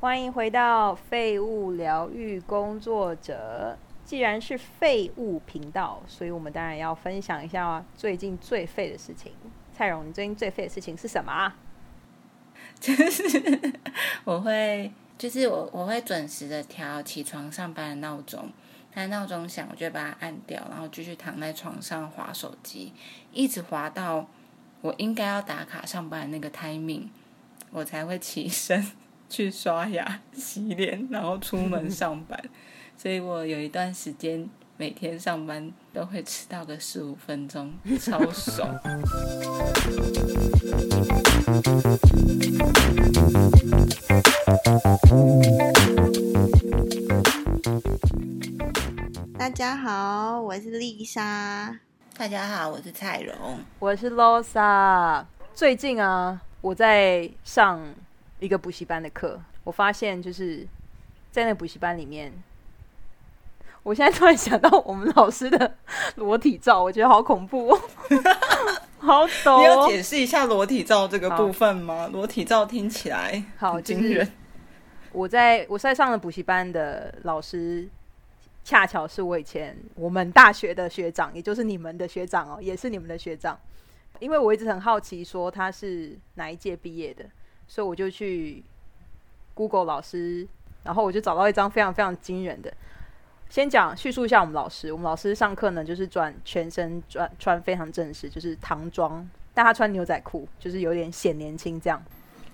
欢迎回到废物疗愈工作者。既然是废物频道，所以我们当然要分享一下最近最废的事情。蔡荣，你最近最废的事情是什么啊？就是我会，就是我我会准时的调起床上班的闹钟，但闹钟响，我就把它按掉，然后继续躺在床上划手机，一直划到我应该要打卡上班的那个 timing，我才会起身。去刷牙、洗脸，然后出门上班，所以我有一段时间每天上班都会迟到个十五分钟，超爽。大家好，我是丽莎。大家好，我是蔡荣。我是 Losa。最近啊，我在上。一个补习班的课，我发现就是在那补习班里面，我现在突然想到我们老师的裸体照，我觉得好恐怖哦，好抖。你要解释一下裸体照这个部分吗？裸体照听起来好惊人。我在我在上的补习班的老师，恰巧是我以前我们大学的学长，也就是你们的学长哦，也是你们的学长。因为我一直很好奇，说他是哪一届毕业的。所以我就去 Google 老师，然后我就找到一张非常非常惊人的。先讲叙述一下我们老师，我们老师上课呢就是转全身转穿非常正式，就是唐装，但他穿牛仔裤，就是有点显年轻这样。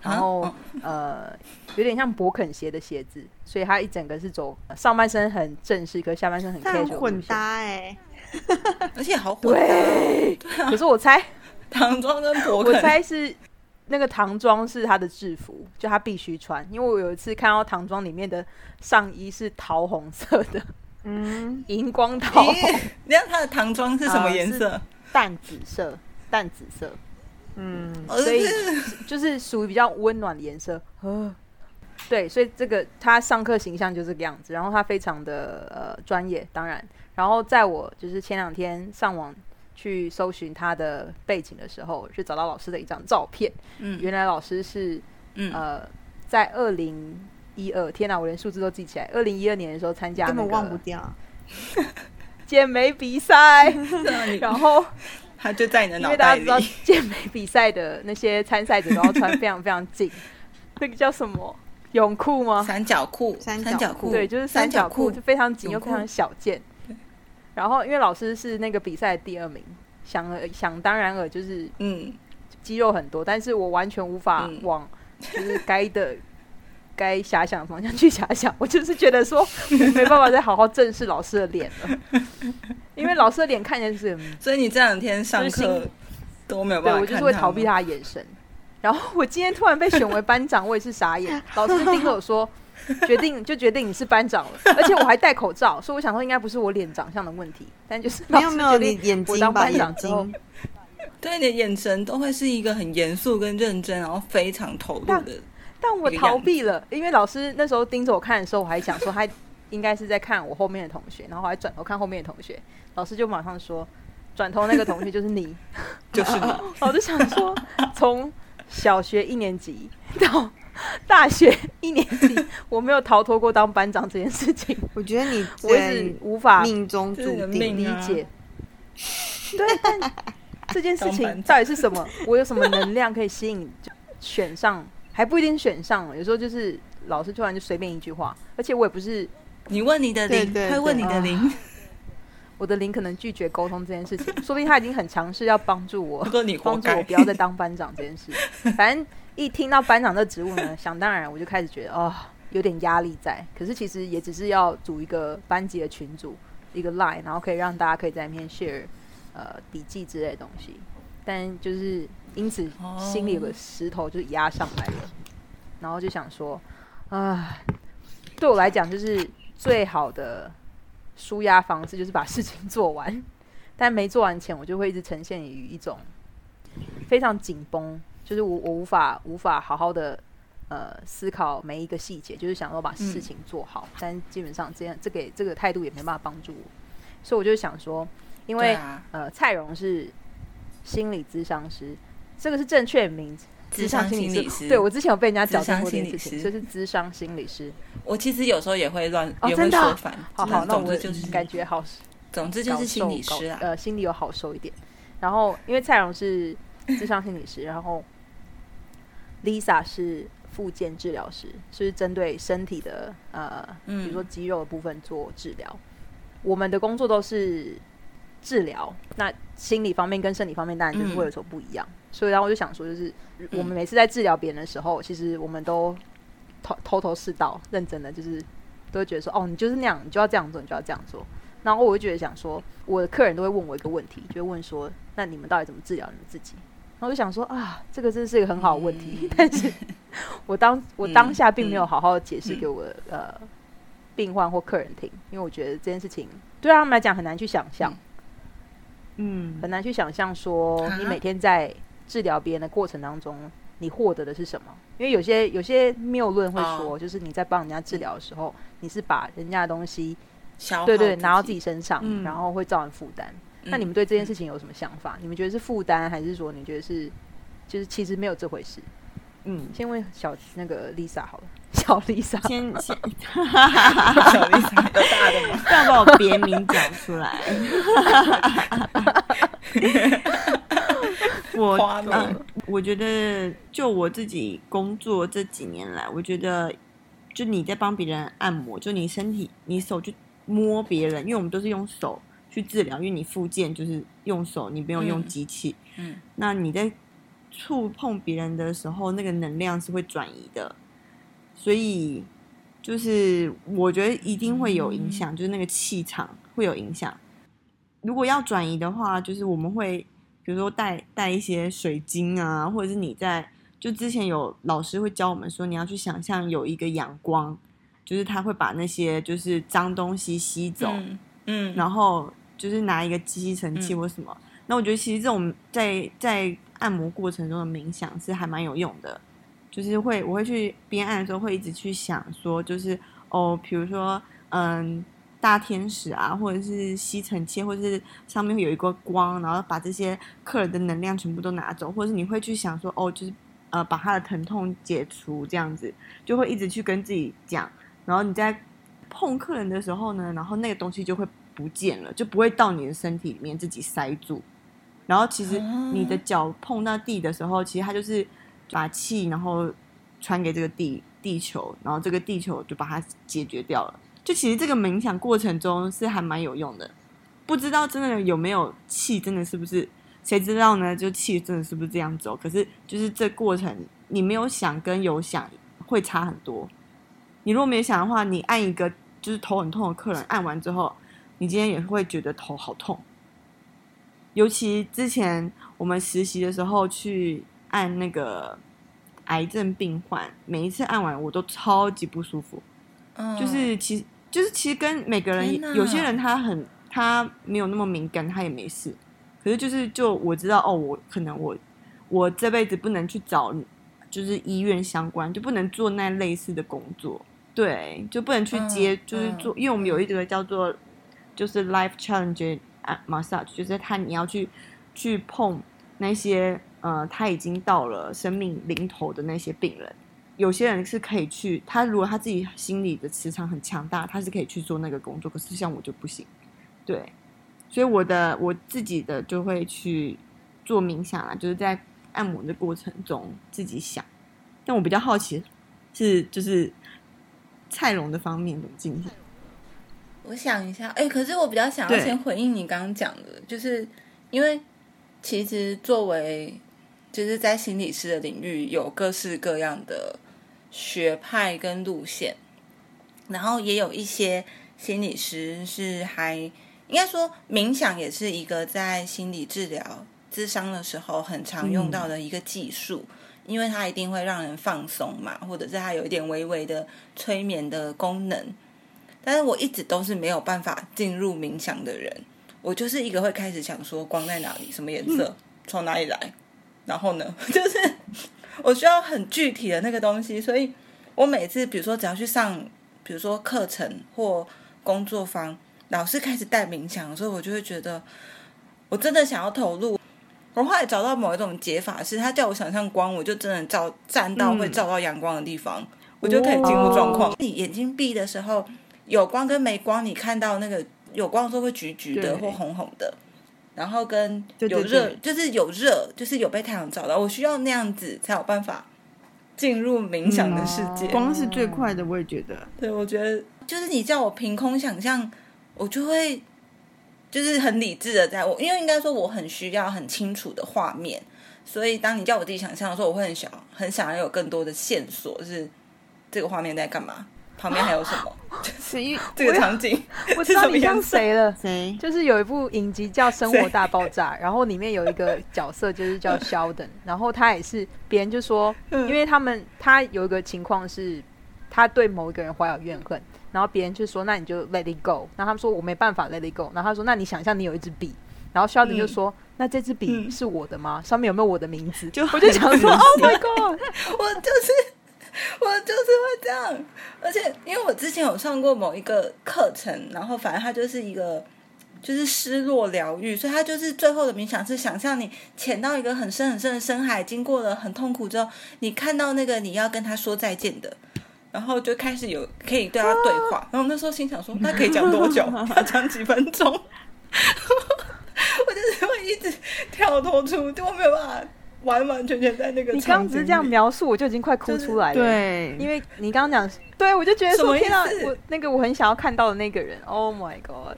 然后呃，有点像勃肯鞋的鞋子，所以他一整个是走上半身很正式，可下半身很 casual 混搭哎，而且好混对。可是我猜唐装跟勃肯，我猜是。那个唐装是他的制服，就他必须穿。因为我有一次看到唐装里面的上衣是桃红色的，嗯，荧光桃红。你知道他的唐装是什么颜色？淡紫色，淡紫色。嗯，所以就是属于比较温暖的颜色。对，所以这个他上课形象就这个样子。然后他非常的呃专业，当然。然后在我就是前两天上网。去搜寻他的背景的时候，就找到老师的一张照片。嗯，原来老师是，呃，在二零一二，天哪，我连数字都记起来。二零一二年的时候参加，根本忘不掉 健美比赛。然后 他就在你的脑袋里。因为大家知道健美比赛的那些参赛者都要穿非常非常紧，那个叫什么泳裤吗？三角裤，三角裤，对，就是三角裤，就非常紧又非常小件。然后，因为老师是那个比赛第二名，想想当然尔就是嗯，肌肉很多，但是我完全无法往 就是该的该遐想的方向去遐想，我就是觉得说 没办法再好好正视老师的脸了，因为老师的脸看起来就是，所以你这两天上课都没有办法，我就是会逃避他的眼神。然后我今天突然被选为班长，我也是傻眼，老师盯着我说。决定就决定你是班长了，而且我还戴口罩，所以我想说应该不是我脸长相的问题，但就是没有没有你眼睛班长之后，对你的眼神都会是一个很严肃跟认真，然后非常投入的。但我逃避了，因为老师那时候盯着我看的时候，我还想说他应该是在看我后面的同学，然后还转头看后面的同学，老师就马上说转头那个同学就是你，就是你。我就想说从小学一年级到。大学一年级，我没有逃脱过当班长这件事情。我觉得你我是无法命中注定理解。对，但 这件事情到底是什么？我有什么能量可以吸引选上？还不一定选上。有时候就是老师突然就随便一句话，而且我也不是你问你的灵，会问你的灵，我的灵可能拒绝沟通这件事情。说不定他已经很尝试要帮助我，帮助我不要再当班长这件事。反正。一听到班长的职务呢，想当然我就开始觉得哦，有点压力在。可是其实也只是要组一个班级的群组，一个 line，然后可以让大家可以在里面 share 呃笔记之类的东西。但就是因此心里有个石头就压上来了，然后就想说啊，对我来讲就是最好的舒压方式就是把事情做完。但没做完前，我就会一直呈现于一种非常紧绷。就是我我无法无法好好的呃思考每一个细节，就是想说把事情做好，但基本上这样这个这个态度也没办法帮助我，所以我就想说，因为呃蔡荣是心理咨商师，这个是正确名智商心理师。对我之前有被人家讲商过这心理师，件事情，就是智商心理师。我其实有时候也会乱，哦，也会说反。好好，那我就是感觉好，总之就是心理师啊。呃，心里有好受一点。然后因为蔡荣是智商心理师，然后 Lisa 是复健治疗师，是针对身体的呃，比如说肌肉的部分做治疗。我们的工作都是治疗，那心理方面跟生理方面当然就是会有所不一样。所以，然后我就想说，就是我们每次在治疗别人的时候，其实我们都头头头是道，认真的，就是都会觉得说，哦，你就是那样，你就要这样做，你就要这样做。然后我就觉得想说，我的客人都会问我一个问题，就会问说，那你们到底怎么治疗你们自己？然后我就想说，啊，这个真是一个很好的问题，但是 我当我当下并没有好好解释给我的呃病患或客人听，因为我觉得这件事情对他们来讲很难去想象，嗯，很难去想象说你每天在治疗别人的过程当中，你获得的是什么？因为有些有些谬论会说，就是你在帮人家治疗的时候，你是把人家的东西。对对，拿到自己身上，然后会造成负担。那你们对这件事情有什么想法？你们觉得是负担，还是说你觉得是，就是其实没有这回事？嗯，先问小那个 Lisa 好了，小 Lisa，先先，小 Lisa 有大的吗？要把我别名讲出来。我我觉得，就我自己工作这几年来，我觉得，就你在帮别人按摩，就你身体，你手就。摸别人，因为我们都是用手去治疗，因为你复健就是用手，你没有用机器。嗯，那你在触碰别人的时候，那个能量是会转移的，所以就是我觉得一定会有影响，就是那个气场会有影响。如果要转移的话，就是我们会比如说带带一些水晶啊，或者是你在就之前有老师会教我们说，你要去想象有一个阳光。就是他会把那些就是脏东西吸走，嗯，然后就是拿一个吸尘器或什么。那我觉得其实这种在在按摩过程中的冥想是还蛮有用的，就是会我会去边按的时候会一直去想说，就是哦，比如说嗯大天使啊，或者是吸尘器，或者是上面有一个光，然后把这些客人的能量全部都拿走，或者是你会去想说哦，就是呃把他的疼痛解除这样子，就会一直去跟自己讲。然后你在碰客人的时候呢，然后那个东西就会不见了，就不会到你的身体里面自己塞住。然后其实你的脚碰到地的时候，其实它就是把气然后传给这个地地球，然后这个地球就把它解决掉了。就其实这个冥想过程中是还蛮有用的。不知道真的有没有气，真的是不是？谁知道呢？就气真的是不是这样走？可是就是这过程，你没有想跟有想会差很多。你如果没想的话，你按一个就是头很痛的客人，按完之后，你今天也会觉得头好痛。尤其之前我们实习的时候去按那个癌症病患，每一次按完我都超级不舒服。嗯，就是其实就是其实跟每个人有些人他很他没有那么敏感，他也没事。可是就是就我知道哦，我可能我我这辈子不能去找就是医院相关，就不能做那类似的工作。对，就不能去接，就是做，因为我们有一个叫做就是 life challenge 啊 massage，就是他你要去去碰那些呃他已经到了生命临头的那些病人，有些人是可以去，他如果他自己心里的磁场很强大，他是可以去做那个工作，可是像我就不行，对，所以我的我自己的就会去做冥想啊，就是在按摩的过程中自己想，但我比较好奇是就是。蔡龙的方面怎么进行？我想一下，哎，可是我比较想要先回应你刚刚讲的，就是因为其实作为就是在心理师的领域，有各式各样的学派跟路线，然后也有一些心理师是还应该说冥想也是一个在心理治疗咨商的时候很常用到的一个技术。因为它一定会让人放松嘛，或者是它有一点微微的催眠的功能，但是我一直都是没有办法进入冥想的人。我就是一个会开始想说光在哪里，什么颜色，从哪里来，然后呢，就是我需要很具体的那个东西。所以我每次比如说只要去上，比如说课程或工作坊，老师开始带冥想的时候，我就会觉得我真的想要投入。我后来找到某一种解法是，他叫我想象光，我就真的照站到会照到阳光的地方，我就可以进入状况。你眼睛闭的时候，有光跟没光，你看到那个有光的时候会橘橘的或红红的，然后跟有热对就是有热，就是有被太阳照到，我需要那样子才有办法进入冥想的世界。光是最快的，我也觉得。对，我觉得就是你叫我凭空想象，我就会就是很理智的在我，因为应该说我很需要很清楚的画面，所以当你叫我自己想象的时候，我会很想很想要有更多的线索，是这个画面在干嘛，旁边还有什么，是一 这个场景我知道你像谁了。谁？就是有一部影集叫《生活大爆炸》，然后里面有一个角色就是叫 Sheldon，然后他也是别人就说，因为他们他有一个情况是，他对某一个人怀有怨恨，然后别人就说那你就 let it go，然后他们说我没办法 let it go，然后他说那你想象你有一支笔，然后 Sheldon 就说、那这支笔嗯。是我的吗？上面有没有我的名字？就我就想说，Oh my god，我就是我就是会这样，而且因为我之前有上过某一个课程，然后反正它就是一个就是失落疗愈，所以它就是最后的冥想是想象你潜到一个很深很深的深海，经过了很痛苦之后，你看到那个你要跟他说再见的。然后就开始有可以对他对话，然后那时候心想说，那可以讲多久？要讲几分钟？我就是会一直跳脱出，就我没有办法完完全全在那个你刚刚只是这样描述，我就已经快哭出来了。对，因为你刚刚讲，对我就觉得说天啊，我那个我很想要看到的那个人，Oh my god！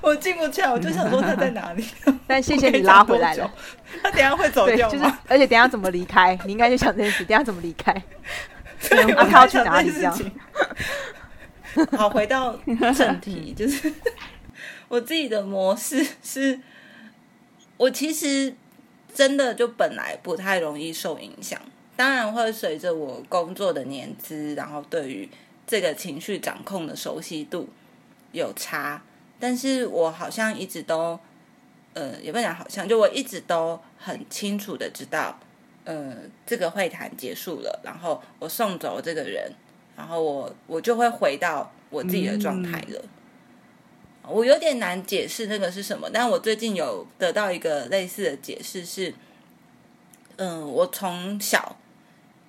我进不去啊，我就想说他在哪里。但谢谢你拉回来了。他等下会走掉，就是？而且等下怎么离开，你应该就想这件事，等下怎么离开？他要去哪里这样。好，回到正题，就是我自己的模式是，我其实真的就本来不太容易受影响，当然会随着我工作的年资，然后对于这个情绪掌控的熟悉度有差，但是我好像一直都，呃，也不能讲好像，就我一直都很清楚的知道，呃，这个会谈结束了，然后我送走这个人，然后我我就会回到我自己的状态了。我有点难解释那个是什么，但我最近有得到一个类似的解释是，嗯，我从小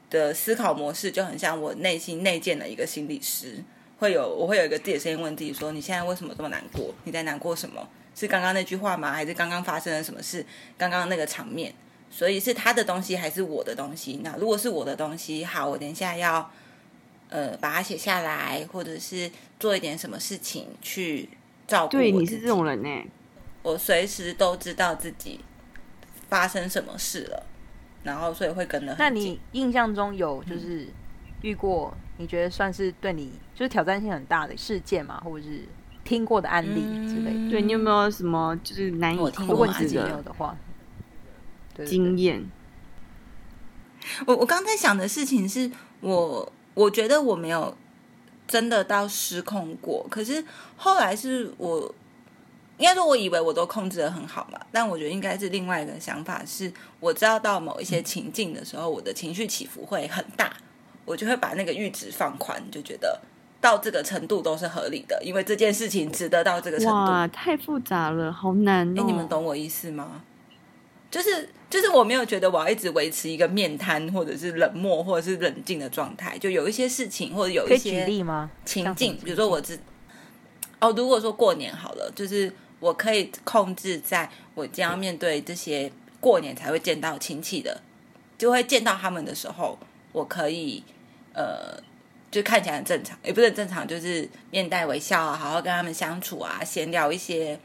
的思考模式就很像我内心内建的一个心理师，会有我会有一个自己的声音问自己说：你现在为什么这么难过？你在难过什么？是刚刚那句话吗？还是刚刚发生了什么事？刚刚那个场面？所以是他的东西还是我的东西？那如果是我的东西，好，我等一下要呃把它写下来，或者是做一点什么事情去照顾对，你是这种人呢、我随时都知道自己发生什么事了，然后所以会跟得很那你印象中有就是遇过你觉得算是对你就是挑战性很大的事件嘛，或者是听过的案例之类的？对你有没有什么就是难以控如果你自己没有制的的话，经验？我我刚才想的事情是我我觉得我没有真的到失控过，可是后来是我应该说，我以为我都控制的很好嘛，但我觉得应该是另外一个想法是，我知道到某一些情境的时候，我的情绪起伏会很大，我就会把那个阈值放宽，就觉得到这个程度都是合理的，因为这件事情值得到这个程度。哇，太复杂了，好难哦！哎、你们懂我意思吗？就是就是我没有觉得我要一直维持一个面瘫或者是冷漠或者是冷静的状态，就有一些事情或者有一些例吗？情境，比如说我自哦，如果说过年好了，就是我可以控制在我将要面对这些过年才会见到亲戚的，就会见到他们的时候，我可以呃，就看起来很正常，也不是很正常，就是面带微笑啊，好好跟他们相处啊，闲聊一些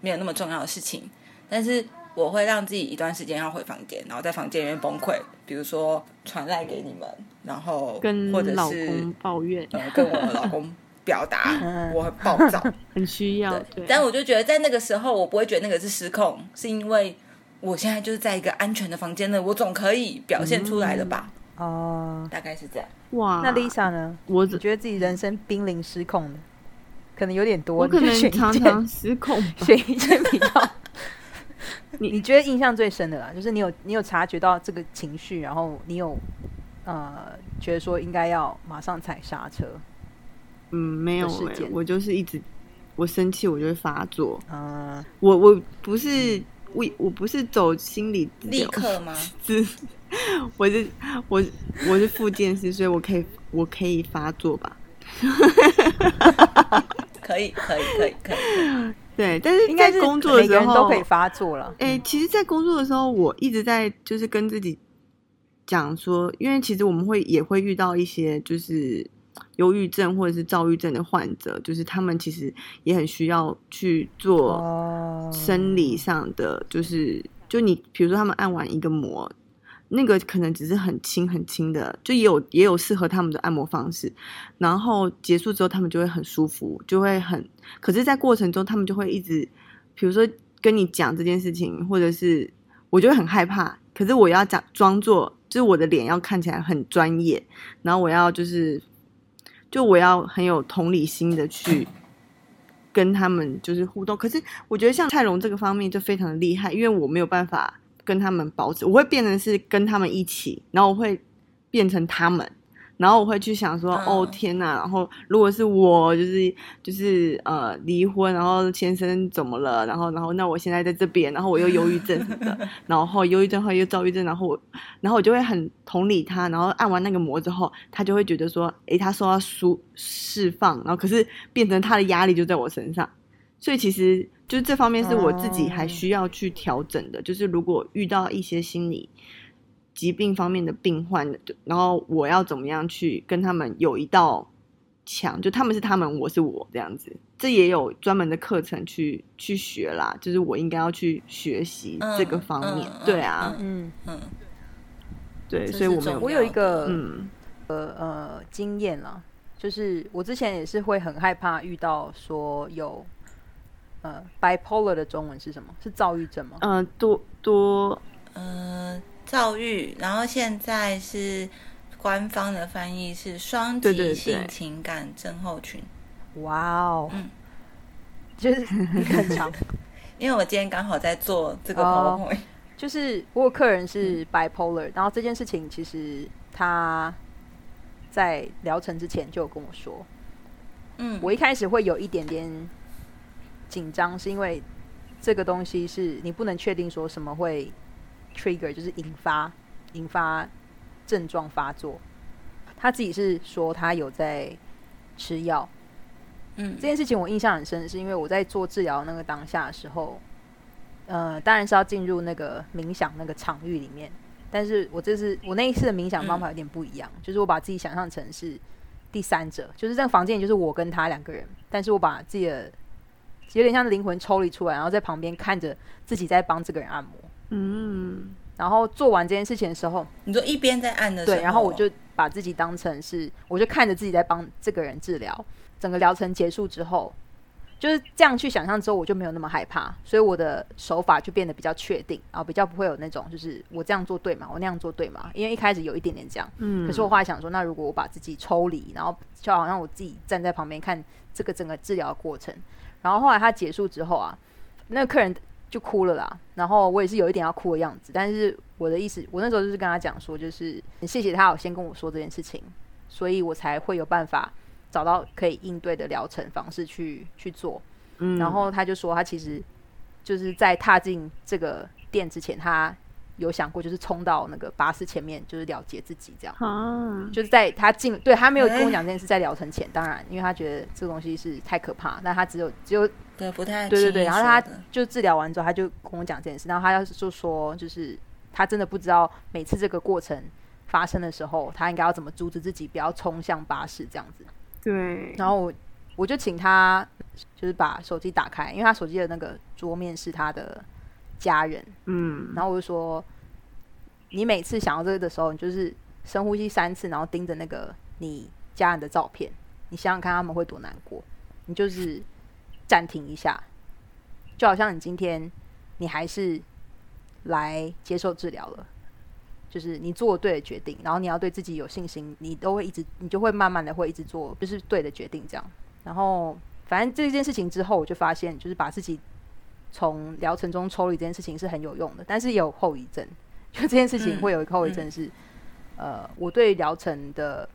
没有那么重要的事情，但是。我会让自己一段时间要回房间，然后在房间里面崩溃，比如说传赖给你们，然后跟或者是抱怨，呃，跟我的老公表达嗯 我很暴躁，很需要。对，但我就觉得在那个时候，我不会觉得那个是失控，是因为我现在就是在一个安全的房间了，我总可以表现出来的吧？哦、大概是这样。哇，那 Lisa 呢？我你觉得自己人生濒临失控的，可能有点多，我可能常常失控吧。选一件比较你你觉得印象最深的啦，就是你有你有察觉到这个情绪，然后你有呃觉得说应该要马上踩刹车，嗯，没有哎、的事件我就是一直我生气我就会发作。嗯、我我不是我我不是走心理立刻吗？是，我是我我是复健师，所以我可以我可以发作吧？可以，可以，可以，可以。对，但是应该是在工作的时候都可以发作了。哎、其实，在工作的时候，我一直在就是跟自己讲说，因为其实我们会也会遇到一些就是忧郁症或者是躁郁症的患者，就是他们其实也很需要去做哦生理上的，就是就你比如说他们按完一个摩。那个可能只是很轻很轻的，就也有也有适合他们的按摩方式，然后结束之后他们就会很舒服，就会很，可是，在过程中他们就会一直，比如说跟你讲这件事情，或者是我就会很害怕，可是我要讲装作，就是我的脸要看起来很专业，然后我要就是，就我要很有同理心的去跟他们就是互动。可是我觉得像蔡龙这个方面就非常的厉害，因为我没有办法跟他们保持，我会变成是跟他们一起，然后我会变成他们。然后我会去想说，嗯哦天呐！然后如果是我，就是就是呃离婚，然后先生怎么了？然后然后那我现在在这边，然后我又忧郁症什么的，然后忧郁症后又躁郁症，然后我然后我就会很同理他，然后按完那个摩之后，他就会觉得说，诶，他受到舒释放，然后可是变成他的压力就在我身上，所以其实就是这方面是我自己还需要去调整的，就是如果遇到一些心理。疾病方面的病患，然后我要怎么样去跟他们有一道墙？就他们是他们，我是我这样子。这也有专门的课程去去学啦，就是我应该要去学习这个方面。对啊，嗯，嗯，对，所以我们我有一个嗯呃呃经验啦，就是我之前也是会很害怕遇到说有呃 bipolar 的中文是什么？是躁郁症吗？呃多多。呃，躁郁，然后现在是官方的翻译是双极性情感症候群。哇哦，嗯。就是很长，因为我今天刚好在做这个哦。PowerPoint，、就是我有客人嗯是 bipolar，、然后这件事情其实他在疗程之前就有跟我说，嗯，我一开始会有一点点紧张，是因为这个东西是你不能确定说什么会 trigger，就是引发引发症状发作。他自己是说他有在吃药，嗯。这件事情我印象很深，是因为我在做治疗那个当下的时候，呃，当然是要进入那个冥想那个场域里面，但是我这次我那一次的冥想方法有点不一样，就是我把自己想象成是第三者，就是这个房间里就是我跟他两个人，但是我把自己的有点像灵魂抽离出来，然后在旁边看着自己在帮这个人按摩，嗯然后做完这件事情的时候，你就一边在按的时候，对，然后我就把自己当成是，我就看着自己在帮这个人治疗。整个疗程结束之后，就是这样去想象之后，我就没有那么害怕，所以我的手法就变得比较确定，然后比较不会有那种就是我这样做对嘛？我那样做对嘛？因为一开始有一点点这样，嗯，可是我后来想说，那如果我把自己抽离，然后就好像我自己站在旁边看这个整个治疗的过程，然后后来他结束之后啊，那个客人就哭了啦，然后我也是有一点要哭的样子，但是我的意思，我那时候就是跟他讲说，就是谢谢他有先跟我说这件事情，所以我才会有办法找到可以应对的疗程方式去去做。嗯，然后他就说，他其实就是在踏进这个店之前，他有想过就是冲到那个巴士前面，就是了结自己这样。啊，就是在他进，对他没有跟我讲这件事，在疗程前，当然，因为他觉得这个东西是太可怕，但他只有只有对不太对对对，然后他就治疗完之后，他就跟我讲这件事，然后他要是就说，就是他真的不知道每次这个过程发生的时候，他应该要怎么阻止自己不要冲向巴士这样子。对，然后我我就请他就是把手机打开，因为他手机的那个桌面是他的家人，嗯，然后我就说，你每次想到这个的时候，你就是深呼吸三次，然后盯着那个你家人的照片，你想想看他们会多难过。你就是暂停一下，就好像你今天你还是来接受治疗了，就是你做对的决定，然后你要对自己有信心，你都会一直，你就会慢慢的会一直做就是对的决定这样。然后反正这件事情之后，我就发现就是把自己从疗程中抽离这件事情是很有用的，但是也有后遗症。就这件事情嗯会有一个后遗症是，呃，我对疗程的，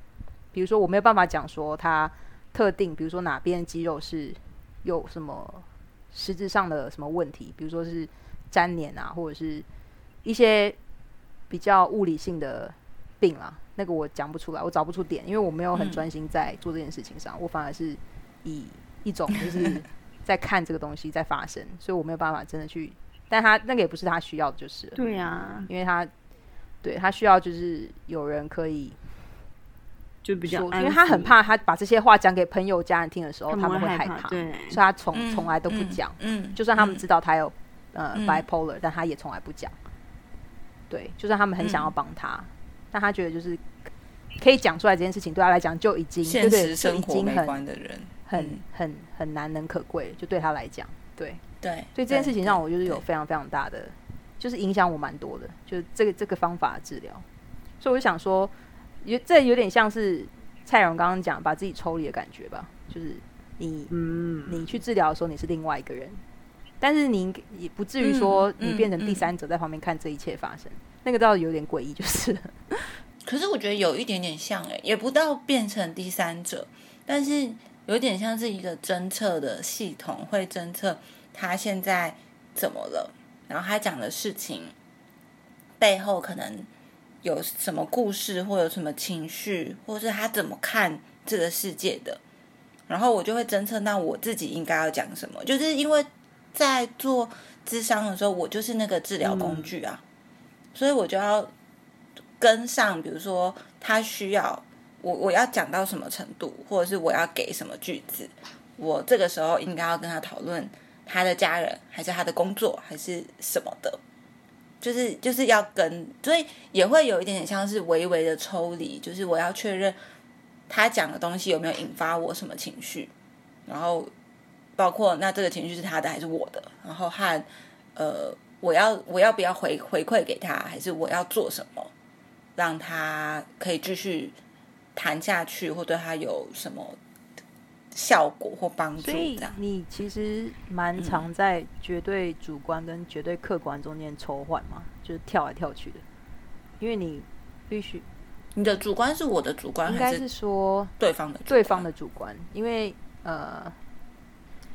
比如说我没有办法讲说它特定，比如说哪边肌肉是有什么实质上的什么问题，比如说是粘连啊，或者是一些比较物理性的病啦。那个我讲不出来，我找不出点，因为我没有很嗯专心在做这件事情上，我反而是以一种就是 在看这个东西在发生，所以我没有办法真的去，但他那个也不是他需要的，就是了对啊，因为他对他需要就是有人可以就比较因为他很怕他把这些话讲给朋友家人听的时候，他他们会害怕，所，以他从嗯从来都不嗯讲。嗯，就算他们嗯知道他有呃嗯 bipolar，但他也从来不讲。对，就算他们很想要嗯帮他，但他觉得就是可以讲出来这件事情，对他来讲就已经现实生活很关的人，很嗯。很很难能可贵，就对他来讲，对，对，所以这件事情让我就是有非常非常大的，就是影响我蛮多的，就是这个这个方法治疗。所以我就想说，有这有点像是蔡荣刚刚讲把自己抽离的感觉吧，就是你嗯，你去。治疗的时候，你是另外一个人，但是你也不至于说嗯你变成嗯第三。者在旁边看这一切发生，那个倒有点诡异，就是可是我觉得有一点点像哎、也不到变成第三者，但是有点像是一个侦测的系统，会侦测他现在怎么了，然后他讲的事情背后可能有什么故事，或有什么情绪，或是他怎么看这个世界的，然后我就会侦测到我自己应该要讲什么，就是因为在做智商的时候，我就是那个治疗工具啊，所以我就要跟上，比如说他需要我我要讲到什么程度，或者是我要给什么句子，我这个时候应该要跟他讨论他的家人，还是他的工作，还是什么的，就是就是要跟，所以也会有一点点像是微微的抽离，就是我要确认他讲的东西有没有引发我什么情绪，然后包括那这个情绪是他的还是我的，然后和呃我要我要不要回回馈给他，还是我要做什么？让他可以继续谈下去，或对他有什么效果或帮助。你其实蛮常在绝对主观跟绝对客观中间抽换嘛，就是跳来跳去的，因为你必须你的主观是我的主观，应该是说对方的对方的主观，因为呃，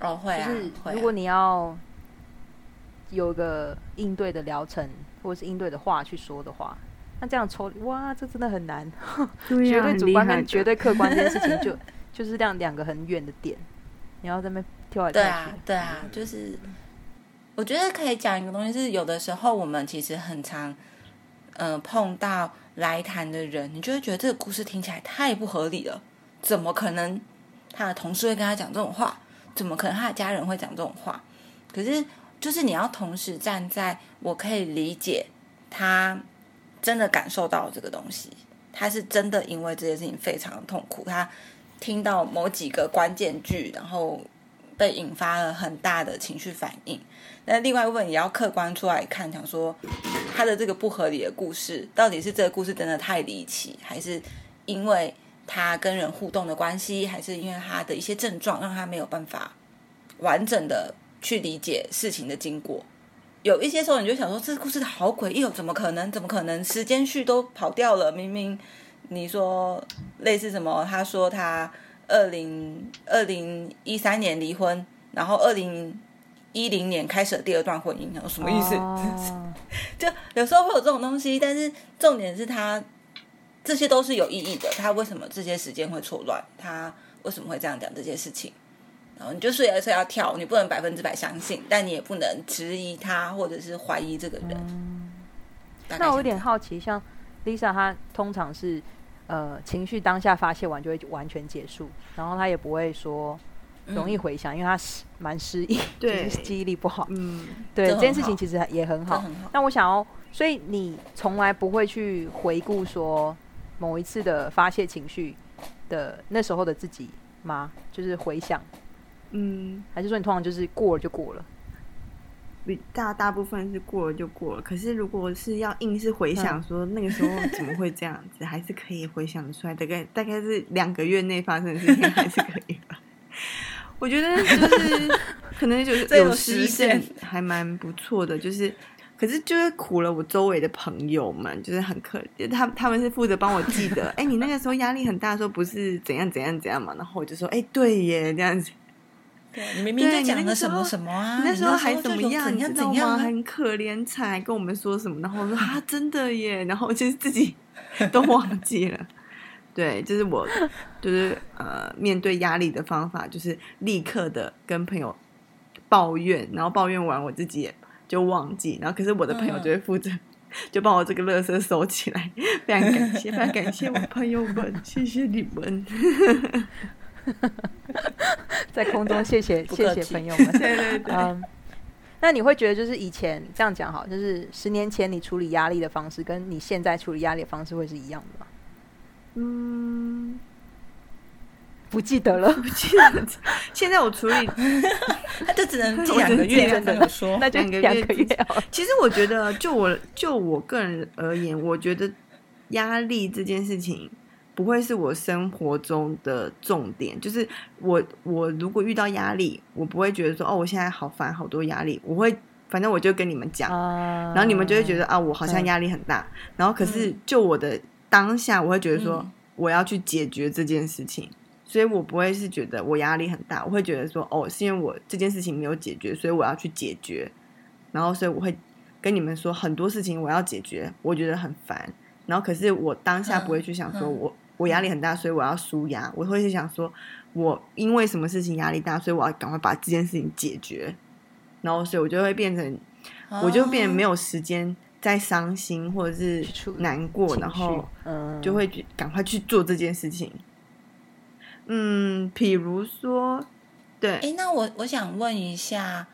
哦会啊，就是如果你要有个应对的疗程或者是应对的话去说的话，那这样抽哇，这真的很难。绝对主观跟绝对客观这件事情就 就是这样两个很远的点，你要在那边跳来跳去。对啊，对啊，就是我觉得可以讲一个东西是，有的时候我们其实很常，呃，碰到来谈的人，你就会觉得这个故事听起来太不合理了，怎么可能他的同事会跟他讲这种话？怎么可能他的家人会讲这种话？可是就是你要同时站在我可以理解他真的感受到这个东西，他是真的因为这件事情非常痛苦，他听到某几个关键句，然后被引发了很大的情绪反应。那另外一部分也要客观出来看，想说他的这个不合理的故事，到底是这个故事真的太离奇，还是因为他跟人互动的关系，还是因为他的一些症状让他没有办法完整的去理解事情的经过？有一些时候你就想说，这个故事好诡异哦，怎么可能？怎么可能？时间序都跑掉了，明明你说类似什么？他说他二零二零一三年离婚，然后二零一零年开始了第二段婚姻，然后什么意思？哦 就有时候会有这种东西，但是重点是他这些都是有意义的。他为什么这些时间会错乱？他为什么会这样讲这些事情？然后你就随时要跳，你不能百分之百相信，但你也不能质疑他或者是怀疑这个人。那我有点好奇，像 Lisa 她通常是呃情绪当下发泄完就会完全结束，然后她也不会说容易回想，因为她失蛮失忆，对就是记忆力不好。嗯，对这件事情其实也很好。很好。那我想要，所以你从来不会去回顾说某一次的发泄情绪的那时候的自己吗？就是回想，嗯，还是说你通常就是过了就过了？大大部分是过了就过了。可是如果是要硬是回想嗯说那个时候怎么会这样子，还是可以回想出来。大概大概是两个月内发生的事情，还是可以吧。我觉得就是可能就是 这有实现还蛮不错的，就是。可是就是苦了我周围的朋友们，就是很可怜，他他们是负责帮我记得，哎，你那个时候压力很大的时候不是怎样怎样怎样嘛？然后我就说，哎，对耶，这样子。对你明明就讲了什么什么啊，你那时候还怎么样，怎你知道吗？样怎样啊，很可怜才跟我们说什么，然后我说 啊，真的耶，然后就是自己都忘记了。对，就是我就是呃面对压力的方法，就是立刻的跟朋友抱怨，然后抱怨完我自己也就忘记，然后可是我的朋友就会负责。就把我这个垃圾收起来，非常感谢，非常感谢我朋友们，谢谢你们。在空中谢谢谢谢朋友 们。对对对，嗯，那你会觉得就是以前这样讲好，就是十年前你处理压力的方式，跟你现在处理压力的方式会是一样的吗？嗯，不记得了，不记得。现在我处理 他就只能记我两个月，真的说，那就两个月。其实我觉得，就我就我个人而言，我觉得压力这件事情不会是我生活中的重点。就是我我如果遇到压力，我不会觉得说哦，我现在好烦，好多压力。我会反正我就跟你们讲，啊然后你们就会觉得啊，我好像压力很大。然后可是就我的当下，我会觉得说嗯我要去解决这件事情。所以我不会是觉得我压力很大，我会觉得说，哦，是因为我这件事情没有解决，所以我要去解决。然后，所以我会跟你们说很多事情我要解决，我觉得很烦。然后，可是我当下不会去想说嗯嗯我我压力很大，所以我要舒压。我会去想说，我因为什么事情压力大，所以我要赶快把这件事情解决。然后，所以我就会变成，我就变成没有有时间再伤心或者是难过，然后嗯就会赶快去做这件事情。嗯，比如说，对，哎，那我我想问一下，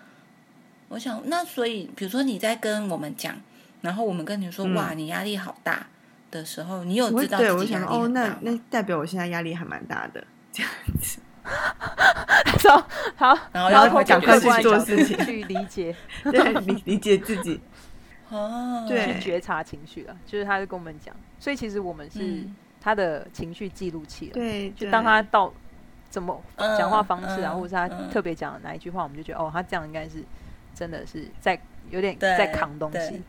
我想那所以，比如说你在跟我们讲，然后我们跟你说、嗯哇，你压力好大的时候，你有我对知道自己我想说哦？那那代表我现在压力还蛮大的，这样子。好，好，然后要然后赶快去做事情去理解，对，理理解自己，哦，对去觉察情绪了。就是他就跟我们讲，所以其实我们是嗯他的情绪记录器了。对，就当他到怎么嗯讲话方式啊，嗯或者是他嗯特别讲的哪一句话，我们就觉得哦，他这样应该是真的是在有点在扛东西。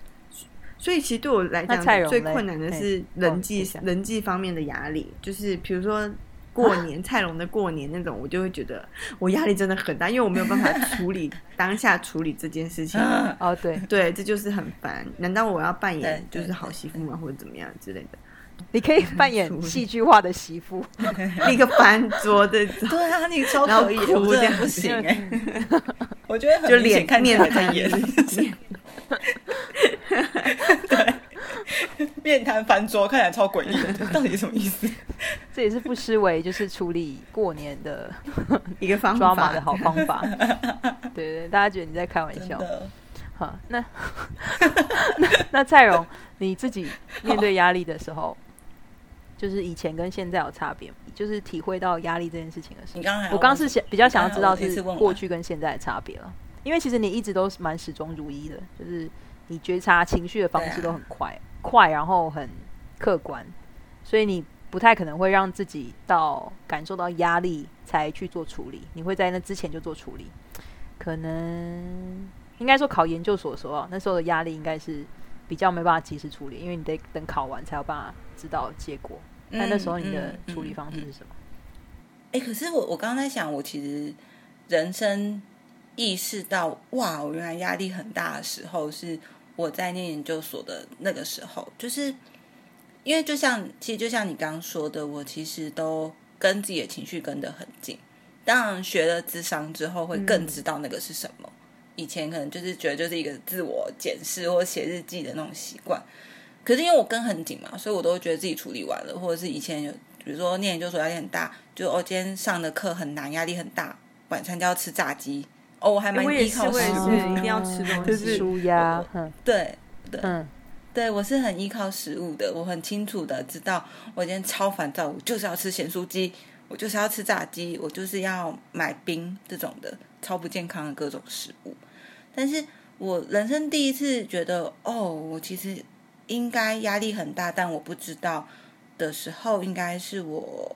所以其实对我来讲，最困难的是哦人际、人际方面的压力，就是比如说过年，蔡龙的过年那种，我就会觉得我压力真的很大，因为我没有办法处理当下处理这件事情。嗯 哦，对，对，这就是很烦。难道我要扮演就是好媳妇吗，或者怎么样之类的？你可以扮演戏剧化的媳妇，立刻翻桌这种，对啊，你超然后可以的，哭的这样子不行哎、我觉得很就脸看起来在瘫演，面面瘫翻桌，看起来超诡异的，到底什么意思？这也是不失为就是处理过年的 一个方法抓马的好方法。对对，大家觉得你在开玩笑。好，那那那蔡荣，你自己面对压力的时候，就是以前跟现在有差别吗，就是体会到压力这件事情的时候。我刚刚是想比较想要知道是过去跟现在的差别了，因为其实你一直都是蛮始终如一的，就是你觉察情绪的方式都很快，快然后很客观，所以你不太可能会让自己到感受到压力才去做处理，你会在那之前就做处理。可能应该说考研究所的时候啊，那时候的压力应该是比较没办法及时处理，因为你得等考完才有办法知道结果。那那时候你的嗯处理方式嗯是什么？哎、可是我我刚刚在想，我其实人生意识到哇，我原来压力很大的时候，是我在念研究所的那个时候，就是因为就像其实就像你刚刚说的，我其实都跟自己的情绪跟得很近。当然，学了智商之后，会更知道那个是什么。以前可能就是觉得就是一个自我检视或写日记的那种习惯，可是因为我跟很紧嘛，所以我都会觉得自己处理完了，或者是以前有比如说念研究所压力很大，就哦今天上的课很难，压力很大，晚餐就要吃炸鸡。哦，我还蛮依靠食物，一定要吃东西。舒压，嗯对对嗯，对，我是很依靠食物的，我很清楚的知道，我今天超烦躁，我就是要吃咸酥鸡，我就是要吃炸鸡，我就是要买冰这种的超不健康的各种食物。但是我人生第一次觉得，哦，我其实应该压力很大，但我不知道的时候，应该是我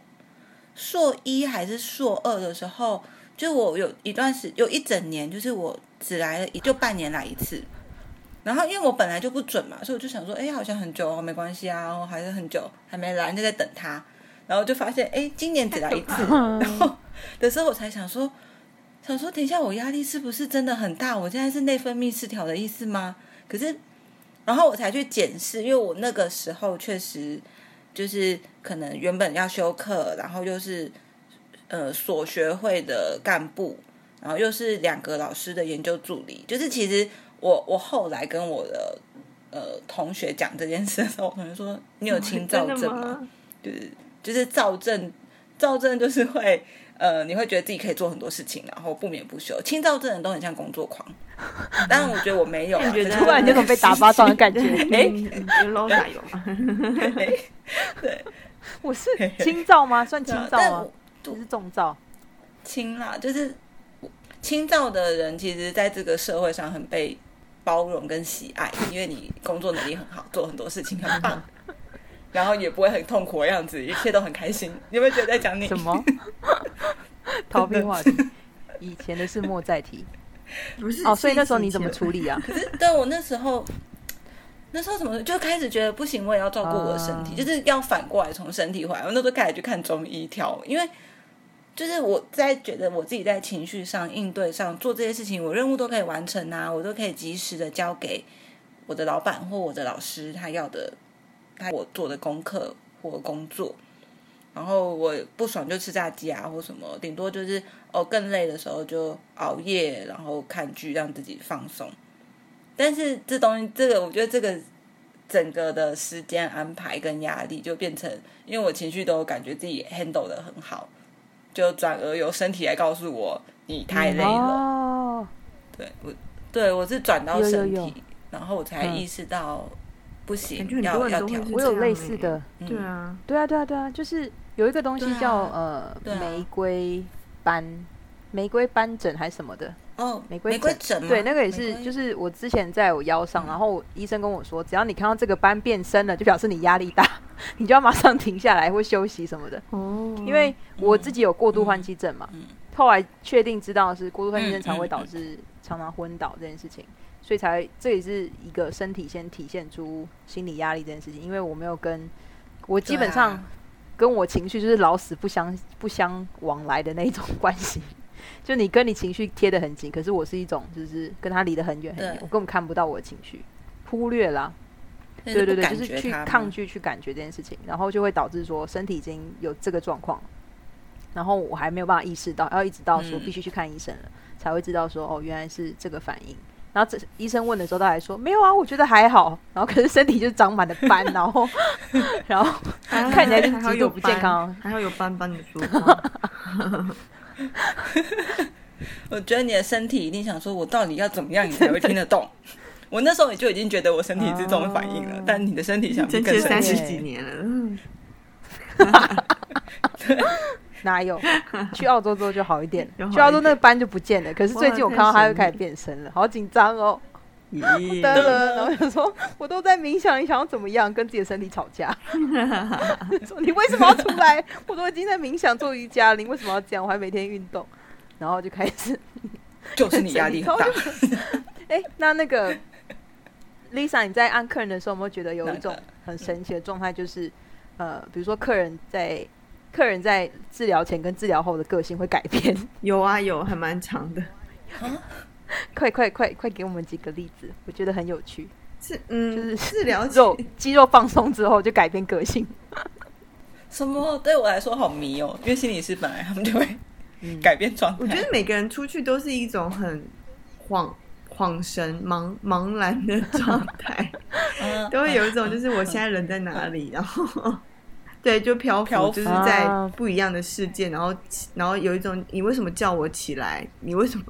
硕一还是硕二的时候，就我有一段时有一整年，就是我只来了一就半年来一次。然后因为我本来就不准嘛，所以我就想说，哎，好像很久哦，没关系啊，我还是很久还没来，就在等他。然后就发现，哎，今年只来一次，然后的时候我才想说，想说，等一下我压力是不是真的很大？我现在是内分泌失调的意思吗？可是，然后我才去检视，因为我那个时候确实就是可能原本要休克，然后又是呃所学会的干部，然后又是两个老师的研究助理，就是其实我我后来跟我的呃同学讲这件事的时候，我同学说你有轻躁症吗？吗？就是就是躁症，躁症就是会呃，你会觉得自己可以做很多事情，然后不眠不休。轻躁症的人都很像工作狂，当然我觉得我没有啊，觉突然有种被打巴掌的感觉。哎、哎，有 low 有吗？对，我是轻躁吗？算轻躁吗但我？你是重造？轻啦，就是轻躁的人，其实在这个社会上很被包容跟喜爱，因为你工作能力很好，做很多事情很棒。然后也不会很痛苦的样子，一切都很开心。你 有没有觉得在讲你？什么？逃避话题？以前的事莫再提。不是哦，所以那时候你怎么处理啊？可是对我那时候，那时候怎么就开始觉得不行，我也要照顾我的身体，啊就是要反过来从身体回来。我那时候开始去看中医调，因为就是我在觉得我自己在情绪上应对上做这些事情，我任务都可以完成啊，我都可以及时的交给我的老板或我的老师他要的，他我做的功课或工作。然后我不爽就吃炸鸡啊，或什么，顶多就是哦更累的时候就熬夜，然后看剧让自己放松。但是这东西，这个我觉得这个整个的时间安排跟压力就变成，因为我情绪都感觉自己 handle 的很好，就转而由身体来告诉我你太累了。哦，对我，对我是转到身体，有有有。然后我才嗯。意识到不行感觉，很要多人都会要调是这样我有类似欸。的，嗯。对啊，对啊，对啊，对啊，就是有一个东西叫、呃啊。玫瑰斑，玫瑰斑疹还是什么的，哦，玫瑰玫瑰疹对，那个也是，就是我之前在我腰上，然后医生跟我说，只要你看到这个斑变深了，就表示你压力大，你就要马上停下来或休息什么的。哦，因为我自己有过度换气症嘛，嗯后来确定知道是过度换气症常会导致常常昏倒这件事情，所以才这也是一个身体先体现出心理压力这件事情，因为我没有跟我基本上跟我情绪就是老死不相不相往来的那一种 关系。就你跟你情绪贴得很紧，可是我是一种就是跟他离得很远很远，我根本看不到我的情绪，忽略啦。那对对对，就是去抗拒去感觉这件事情，然后就会导致说身体已经有这个状况，然后我还没有办法意识到，要一直到说嗯必须去看医生了，才会知道说哦原来是这个反应。然后这医生问的时候，他还说没有啊，我觉得还好。然后可是身体就长满了斑，然后 然后 看起来就不健康斑还好有斑斑的说话。我觉得你的身体一定想说，我到底要怎么样你才会听得懂？我那时候也就已经觉得我身体是这种反应了，哦但你的身体想更生气是三十几年了，嗯 哪有去澳洲之后就好一点 去澳洲那个斑就不见了。可是最近我看到它又开始变深了，好紧张哦。咦得了，然后就说，我都在冥想，你想要怎么样？跟自己的身体吵架，说你为什么要出来？我都已经在冥想做瑜伽了，你为什么要这样？我还每天运动，然后就开始，就是你压力很大。哎、那那个 Lisa，你在按客人的时候，有没有觉得有一种 很神奇的状态，就是呃，比如说客人在客人在治疗前跟治疗后的个性会改变？有啊有，还蛮长的。快快快快给我们几个例子，我觉得很有趣。是嗯，就是治疗肉肌肉放松之后就改变个性，什么对我来说好迷哦，因为心理师本来他们就会嗯改变状态。我觉得每个人出去都是一种很恍恍神、茫茫然的状态，嗯都会有一种就是我现在人在哪里，然后对，就漂漂浮浮，就是在啊不一样的世界，然后然后有一种你为什么叫我起来？你为什么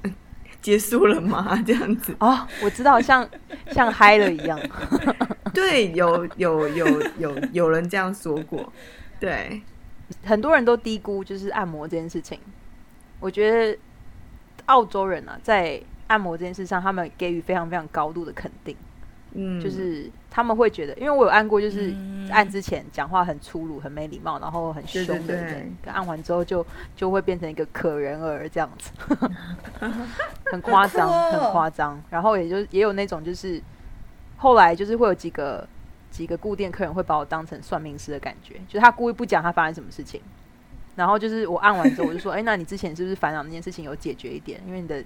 结束了吗？这样子，哦，我知道，像像嗨了一样。对，有有有有有人这样说过，对，很多人都低估就是按摩这件事情。我觉得澳洲人啊，在按摩这件事上，他们给予非常非常高度的肯定，嗯，就是他们会觉得，因为我有按过，就是嗯按之前讲话很粗鲁、很没礼貌，然后很凶的对对对人，按完之后就就会变成一个可人儿这样子，很夸张，很夸张。然后也就也有那种就是后来就是会有几个几个固定客人会把我当成算命师的感觉，就是他故意不讲他发生什么事情，然后就是我按完之后，我就说，哎、那你之前是不是烦恼那件事情有解决一点？因为你的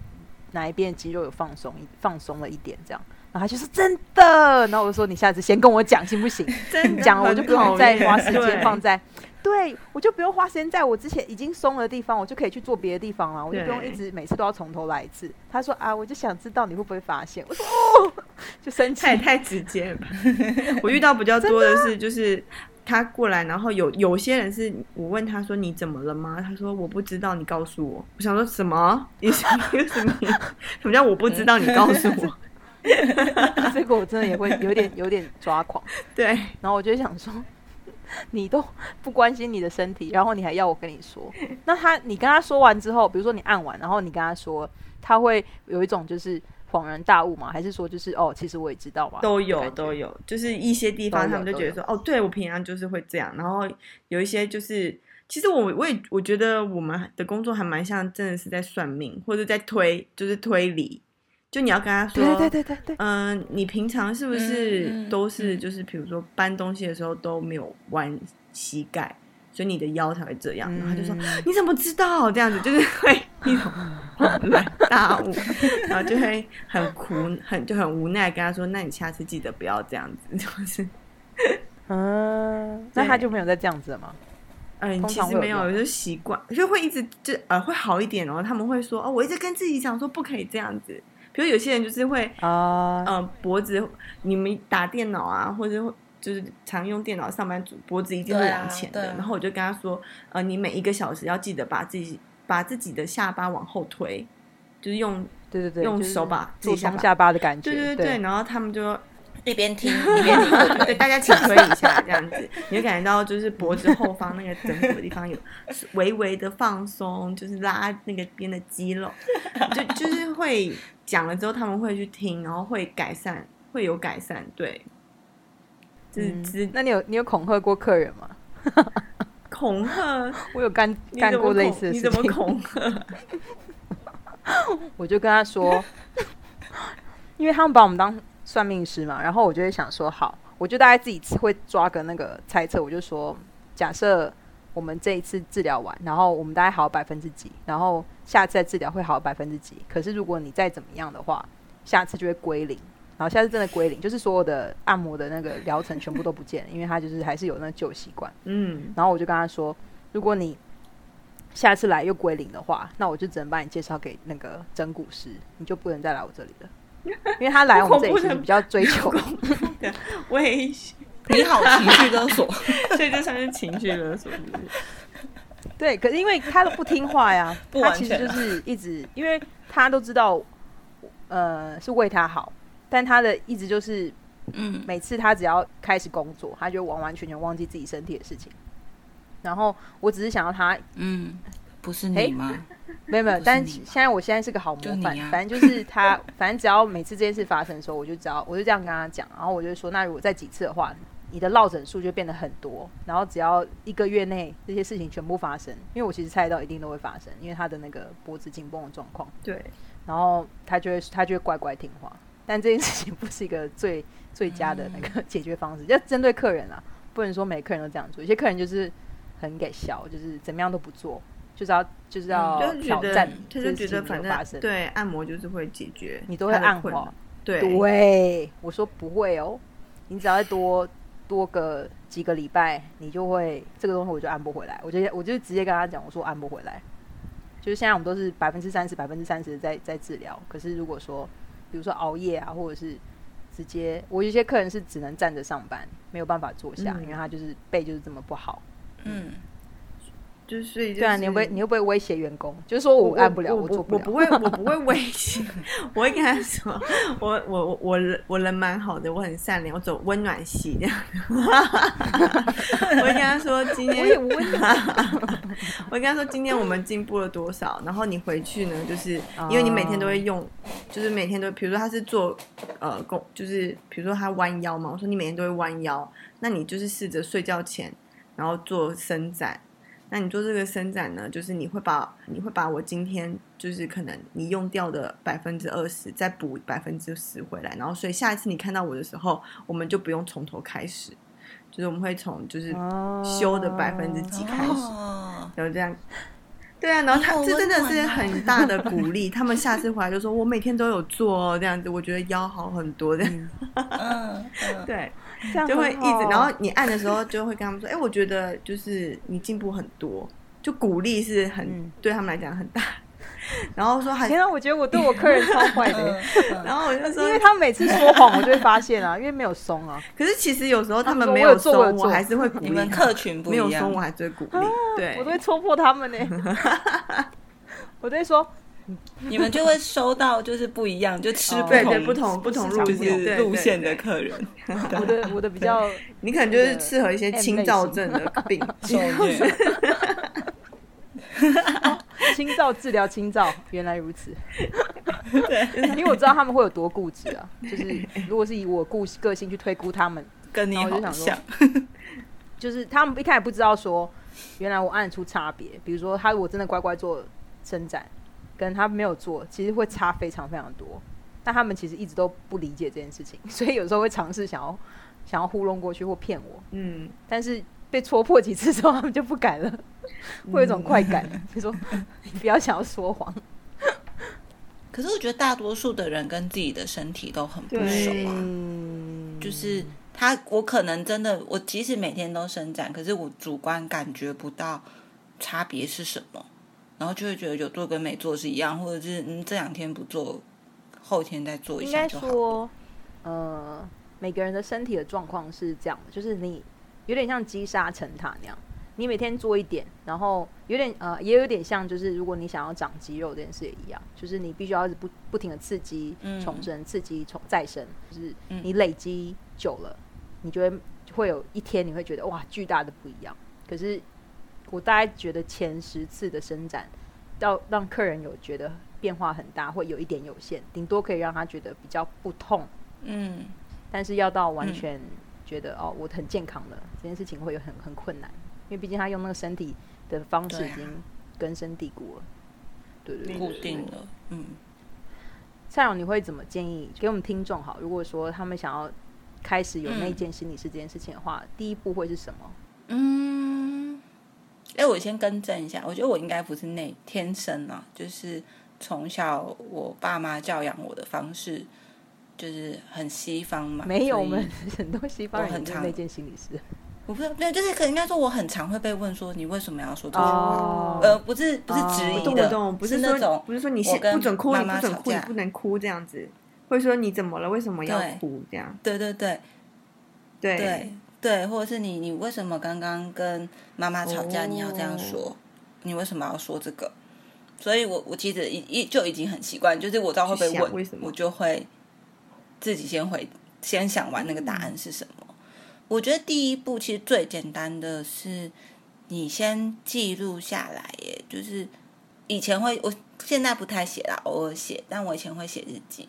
哪一边肌肉有放松一放松了一点，这样。然后他就说真的，然后我就说你下次先跟我讲行不行？真的讲了我就不用再花时间放在，对我就不用花时间在我之前已经松的地方，我就可以去做别的地方了，我就不用一直每次都要从头来一次。他说啊，我就想知道你会不会发现。我说哦，就生气太。太直接了？我遇到比较多的是，就是他过来，然后有有些人是我问他说你怎么了吗？他说我不知道，你告诉我。我想说什么？你什么什么？什么叫我不知道？你告诉我？这个我真的也会有点有点抓狂。对，然后我就想说，你都不关心你的身体，然后你还要我跟你说，那他你跟他说完之后，比如说你按完，然后你跟他说，他会有一种就是恍然大悟吗？还是说就是哦，其实我也知道吧？都有都有，就是一些地方他们就觉得说，哦，对我平常就是会这样，然后有一些就是。其实我我也我觉得我们的工作还蛮像，真的是在算命或者在推，就是推理。就你要跟他说，对对对对对，嗯，你平常是不是都是嗯就是比如说搬东西的时候都没有弯膝盖，所以你的腰才会这样？然后他就说嗯你怎么知道？这样子就是会一种恍然大悟，然后就会很苦很就很无奈跟他说，那你下次记得不要这样子，就是嗯，那他就没有再这样子了吗？嗯，通其实没有，常会有用有时习惯就会一直就呃会好一点哦。他们会说哦，我一直跟自己讲说不可以这样子。比如有些人就是会啊，呃，脖子，你们打电脑啊，或者就是常用电脑上班族，脖子一定会往前的。然后我就跟他说，呃，你每一个小时要记得把自己把自己的下巴往后推，就是用对对对，用手把自己下巴做双下巴的感觉，对对对，然后他们就一边听 一边听对大家请推一下，这样子，你会感觉到就是脖子后方那个枕骨的地方有微微的放松，就是拉那个边的肌肉，就就是会讲了之后他们会去听，然后会改善，会有改善，对，就是嗯那你有你有恐吓过客人吗？恐吓，我有干你怎么干过类似的事情，恐吓？我就跟他说，因为他们把我们当算命师嘛，然后我就会想说，好，我就大概自己会抓个那个猜测，我就说，假设我们这一次治疗完，然后我们大概好百分之几，然后下次再治疗会好百分之几，可是如果你再怎么样的话，下次就会归零。然后下次真的归零，就是所有的按摩的那个疗程全部都不见了，因为他就是还是有那旧习惯。嗯，然后我就跟他说，如果你下次来又归零的话，那我就只能把你介绍给那个整蛊师，你就不能再来我这里了。因为他来我们这里是比较追求，危险，你好情绪勒索，所以就算是情绪勒索？对，可是因为他都不听话呀，不他其实就是一直，因为他都知道，呃，是为他好，但他的一直就是嗯，每次他只要开始工作，他就完完全全忘记自己身体的事情。然后我只是想要他嗯，不是哎你吗？没有没有，但是现在我现在是个好模范，啊。反正就是他，反正只要每次这件事发生的时候，我就只要我就这样跟他讲，然后我就说，那如果再几次的话，你的落枕数就变得很多，然后只要一个月内这些事情全部发生，因为我其实猜到一定都会发生，因为他的那个脖子紧绷的状况，对，然后他就会他就会乖乖听话，但这件事情不是一个最最佳的那个解决方式，要针对客人啊，不能说每客人都这样做，有些客人就是很给笑，就是怎么样都不做。就是要就是要挑战，他就觉得反发生正，对按摩就是会解决，你都会按化。对对，我说不会哦，你只要再多多个几个礼拜，你就会这个东西我就按不回来。我就我就直接跟他讲，我说按不回来。就是现在我们都是百分之三十、百分之三十在在治疗，可是如果说比如说熬夜啊，或者是直接，我有些客人是只能站着上班，没有办法坐下，嗯因为他就是背就是这么不好。嗯，就是、就是、对啊，你会你会不会威胁员工？就是说我按不了，我做不了。我不会，我不会 威胁，我会跟他说，我我我我人我人蛮好的，我很善良，我走温暖系这样。我会跟他说今天，我也温暖。我会跟他说今天我们进步了多少，然后你回去呢，就是因为你每天都会用，就是每天都，比如说他是做呃工，就是比如说他弯腰嘛，我说你每天都会弯腰，那你就是试着睡觉前，然后做伸展。那你做这个伸展呢，就是你会把你会把我今天就是可能你用掉的百分之二十再补百分之十回来，然后所以下一次你看到我的时候，我们就不用从头开始，就是我们会从就是修的百分之几开始。哦，有这样。对啊，然后他这真的是很大的鼓 励。他们下次回来就说：“我每天都有做哦，这样子，我觉得腰好很多。”这样嗯嗯，对，就会一直，然后你按的时候就会跟他们说：“ 哎，我觉得就是你进步很多。”就鼓励是很、嗯对他们来讲很大。然后说还，天啊，我觉得我对我客人超坏的，嗯然后我就说因说为，他每次说谎，我就会发现啊，因为没有松啊。可是其实有时候他们没有松，做我有做我还是会鼓励你们客群不没有松，我还是会鼓励。对，我都会戳破他们呢。我都会说，你们就会收到就是不一样，就吃哦不对对，同不同不同路就线，是路线的对对客人，我的我的比较 你可能就是适合一些轻躁症的病。受虐。清燥治疗清燥，原来如此。因为我知道他们会有多固执啊，就是如果是以我固个性去推估他们，跟你好像，就是他们一开始不知道说，原来我按出差别。比如说他如果真的乖乖做伸展，跟他没有做，其实会差非常非常多。但他们其实一直都不理解这件事情，所以有时候会尝试想要想要糊弄过去或骗我，嗯，但是被戳破几次之后，他们就不敢了，会有一种快感，就说你 不要想要说谎。可是我觉得大多数的人跟自己的身体都很不熟啊，嗯，就是他，我可能真的，我即使每天都伸展，可是我主观感觉不到差别是什么，然后就会觉得有做跟没做是一样，或者是嗯这两天不做，后天再做一应该下就好。说，呃，每个人的身体的状况是这样的，就是你有点像积沙成塔那样，你每天做一点，然后有点呃，也有点像就是如果你想要长肌肉这件事也一样，就是你必须要不不停的刺激嗯重生，刺激重再生，就是嗯你累积久了，你就会会有一天你会觉得哇巨大的不一样。可是我大概觉得前十次的伸展，要让客人有觉得变化很大，会有一点有限，顶多可以让他觉得比较不痛，嗯，但是要到完全觉得、哦我很健康了，这件事情会有很很困难，因为毕竟他用那个身体的方式已经根深蒂固了。对对对，固定了，嗯。蔡荣，你会怎么建议给我们听众？好，如果说他们想要开始有内嗯建心理师这件事情的话，第一步会是什么？嗯，哎，我先更正一下，我觉得我应该不是内天生啊，就是从小我爸妈教养我的方式就是很西方嘛。没有，我们 很多西方我很常人也是内建心理师。我不是没有，就是可能应该说我很常会被问说你为什么要说这句话？哦呃，不是不是质哦疑的，不是那种不是说你不准哭，不准哭，不能哭这样子，会说你怎么了？为什么要哭？这样对对对对对对，或者是你你为什么刚刚跟妈妈吵架，哦你要这样说？你为什么要说这个？所以我我其实一一就已经很习惯，就是我知道会被问，为什么我就会自己先回，先想完那个答案是什么。我觉得第一步其实最简单的是，你先记录下来，耶，就是以前会，我现在不太写了，偶尔写，但我以前会写日记。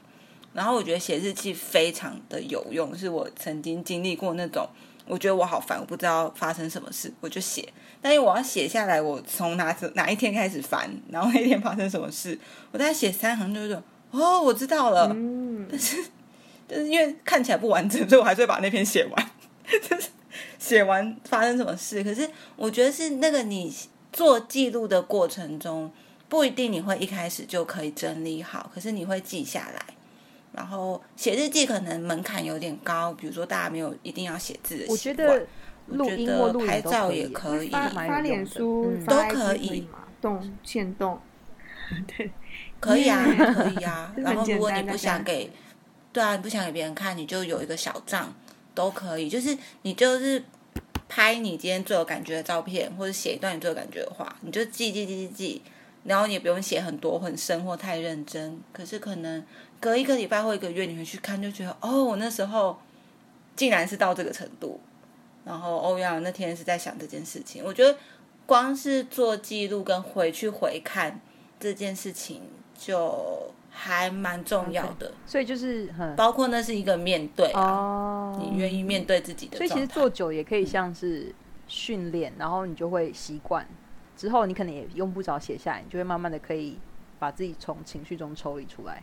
然后我觉得写日记非常的有用，是我曾经经历过那种，我觉得我好烦，我不知道发生什么事，我就写。但是我要写下来，我从哪哪一天开始烦，然后那天发生什么事，我大概写三行就是哦，我知道了。嗯，但是因为看起来不完整，所以我还是会把那篇写完，就 是写完发生什么事。可是我觉得是那个你做记录的过程中，不一定你会一开始就可以整理好，可是你会记下来。然后写日记可能门槛有点高，比如说大家没有一定要写字的我习惯。觉得录音或得拍照也可以，发发脸书嗯都可以嘛，动线动，对，可以啊，可以啊。然后如果你不想给，对啊，你不想给别人看，你就有一个小账，都可以。就是你就是拍你今天最有感觉的照片，或者写一段你最有感觉的话，你就记记记记记。然后你也不用写很多很深或太认真，可是可能隔一个礼拜或一个月你回去看，就觉得哦，我那时候竟然是到这个程度。然后欧阳那天是在想这件事情，我觉得光是做记录跟回去回看这件事情就还蛮重要的所以就是很包括那是一个面对啊，哦，你愿意面对自己的所以。其实做久也可以像是训练，然后你就会习惯，之后你可能也用不着写下来，你就会慢慢的可以把自己从情绪中抽离出来，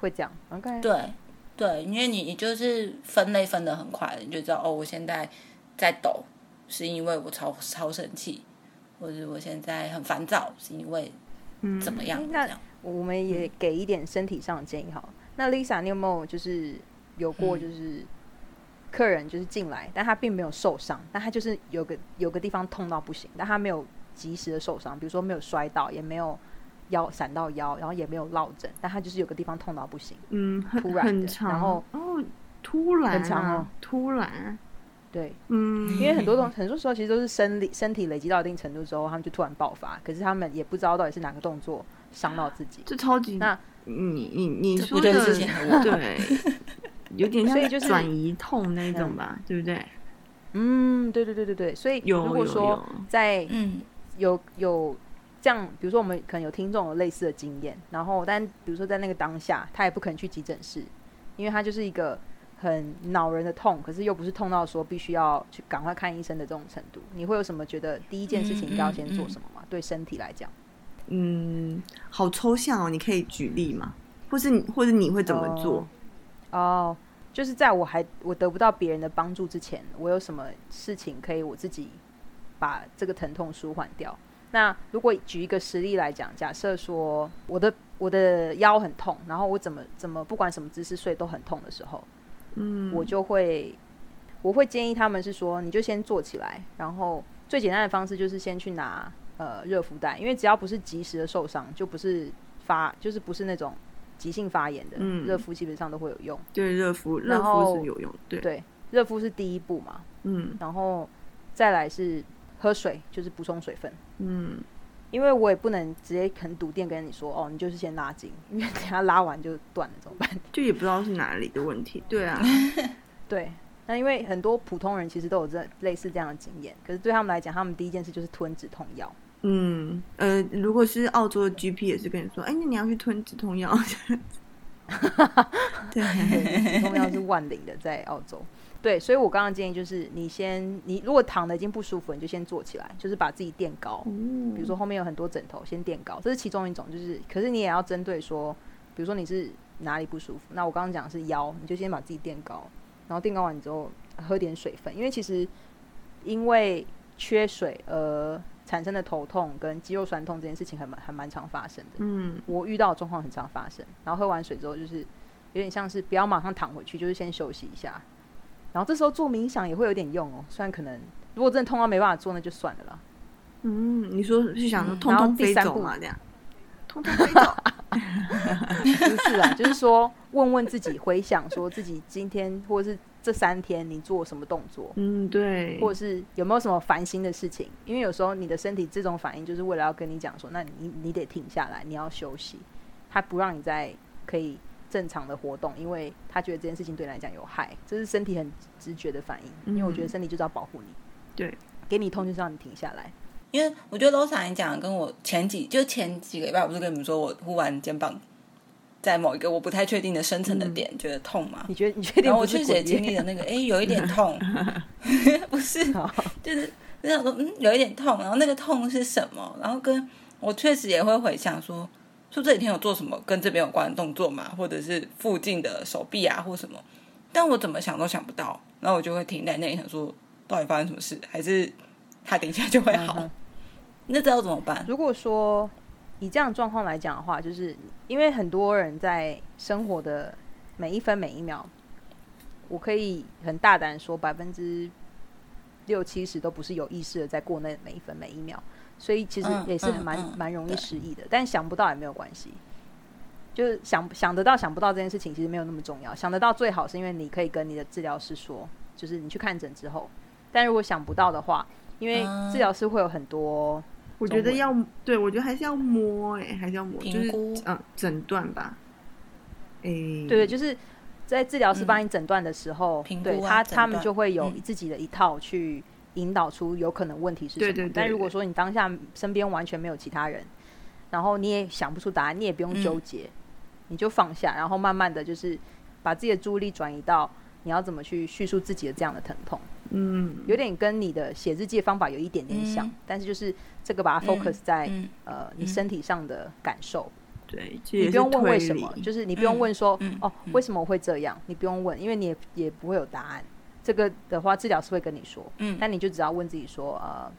会这样。OK，对对，因为你你就是分类分的很快，你就知道哦，我现在在抖，是因为我超超生气，或者我现在很烦躁，是因为嗯怎么样？诶那我们也给一点身体上的建议好了。那 Lisa，你有没有就是有过嗯就是客人就是进来，但他并没有受伤，但他就是有个有个地方痛到不行，但他没有及时的受伤，比如说没有摔倒，也没有腰闪到腰，然后也没有落枕，但他就是有个地方痛到不行。嗯，很突然的很长，然后哦，突然、啊，很长哦突然，对，嗯，因为很多东很多时候其实都是生理身体累积到一定程度之后，他们就突然爆发，可是他们也不知道到底是哪个动作伤到自己。这超级，那你你你这说的是对，有点像就是转移痛那种吧，对不对？嗯，对对对对对，所以如果说有，在嗯有有这样，比如说我们可能有听众有类似的经验，然后但比如说在那个当下，他也不可能去急诊室，因为他就是一个很恼人的痛，可是又不是痛到说必须要去赶快看医生的这种程度。你会有什么觉得第一件事情应该要先做什么吗？对身体来讲，嗯，好抽象哦，你可以举例吗？或是你或者你会怎么做？哦，就是在我还我得不到别人的帮助之前，我有什么事情可以我自己把这个疼痛舒缓掉？那如果举一个实例来讲，假设说我的我的腰很痛，然后我怎么怎么不管什么姿势睡都很痛的时候，嗯，我就会我会建议他们是说，你就先坐起来，然后最简单的方式就是先去拿呃热敷袋，因为只要不是及时的受伤，就不是发就是不是那种急性发炎的，嗯。热敷基本上都会有用。对热敷，热敷是有用，对，对，热敷是第一步嘛，嗯。然后再来是喝水，就是补充水分。嗯，因为我也不能直接很笃定跟你说，哦，你就是先拉筋，因为等下拉完就断了，怎么办？就也不知道是哪里的问题，对啊，对，那因为很多普通人其实都有这类似这样的经验，可是对他们来讲，他们第一件事就是吞止痛药。嗯呃，如果是澳洲的 GP 也是跟你说，哎，那你要去吞止痛药，对，对，止痛药是万灵的，在澳洲。对，所以我刚刚建议就是，你先，你如果躺的已经不舒服，你就先坐起来，就是把自己垫高。比如说后面有很多枕头，先垫高，这是其中一种。就是，可是你也要针对说，比如说你是哪里不舒服，那我刚刚讲的是腰，你就先把自己垫高，然后垫高完之后喝点水分，因为其实因为缺水而产生的头痛跟肌肉酸痛这件事情很蛮还蛮常发生的。嗯我遇到的状况很常发生，然后喝完水之后就是有点像是不要马上躺回去，就是先休息一下，然后这时候做冥想也会有点用哦，虽然可能如果真的痛到没办法做，那就算了啦。嗯，你说是想说通通第三步飞走嘛，这样，通通飞走，不是啊，就是说问问自己，回想说自己今天或者是这三天你做什么动作，嗯，对，或者是有没有什么烦心的事情？因为有时候你的身体这种反应就是为了要跟你讲说，那你你得停下来，你要休息，他不让你再可以正常的活动，因为他觉得这件事情对你来讲有害，这是身体很直觉的反应。因为我觉得身体就是要保护你，对，给你痛就是让你停下来。因为我觉得 Losa 你讲跟我前几就前几个礼拜，我不是跟你们说我忽然肩膀在某一个我不太确定的深层的点、觉得痛吗？你觉得你确定然后我确实也经历了那个，哎，有一点痛，不是，好就是就想说，嗯，有一点痛，然后那个痛是什么？然后跟我确实也会回想说，说这几天有做什么跟这边有关的动作嘛，或者是附近的手臂啊或什么，但我怎么想都想不到，然后我就会停在那里想说，到底发生什么事？还是他等一下就会好？嗯 那这要怎么办？如果说以这样状况来讲的话，就是因为很多人在生活的每一分每一秒，我可以很大胆说，百分之六七十都不是有意识的在过那每一分每一秒，所以其实嗯也是嗯蛮嗯蛮容易失忆的。但想不到也没有关系，就是想想得到想不到这件事情其实没有那么重要。想得到最好是因为你可以跟你的治疗师说，就是你去看诊之后。但如果想不到的话，因为嗯治疗师会有很多。我觉得要对我觉得还是要摸，哎，还是要摸，就是嗯诊断吧，哎，对对，就是在治疗师帮你诊断的时候，对他他们就会有嗯自己的一套去引导出有可能问题是什么。对对对但如果说你当下身边完全没有其他人，然后你也想不出答案，你也不用嗯纠结，你就放下，然后慢慢的就是把自己的注意力转移到你要怎么去叙述自己的这样的疼痛，嗯，有点跟你的写日记的方法有一点点像，嗯。但是就是这个把它 focus 在、嗯呃你嗯身体上的感受。对，你不用问为什么，就是你不用嗯问说、嗯哦嗯。为什么我会这样，你不用问，因为你也也不会有答案。这个的话，治疗师会跟你说，嗯但你就只要问自己说呃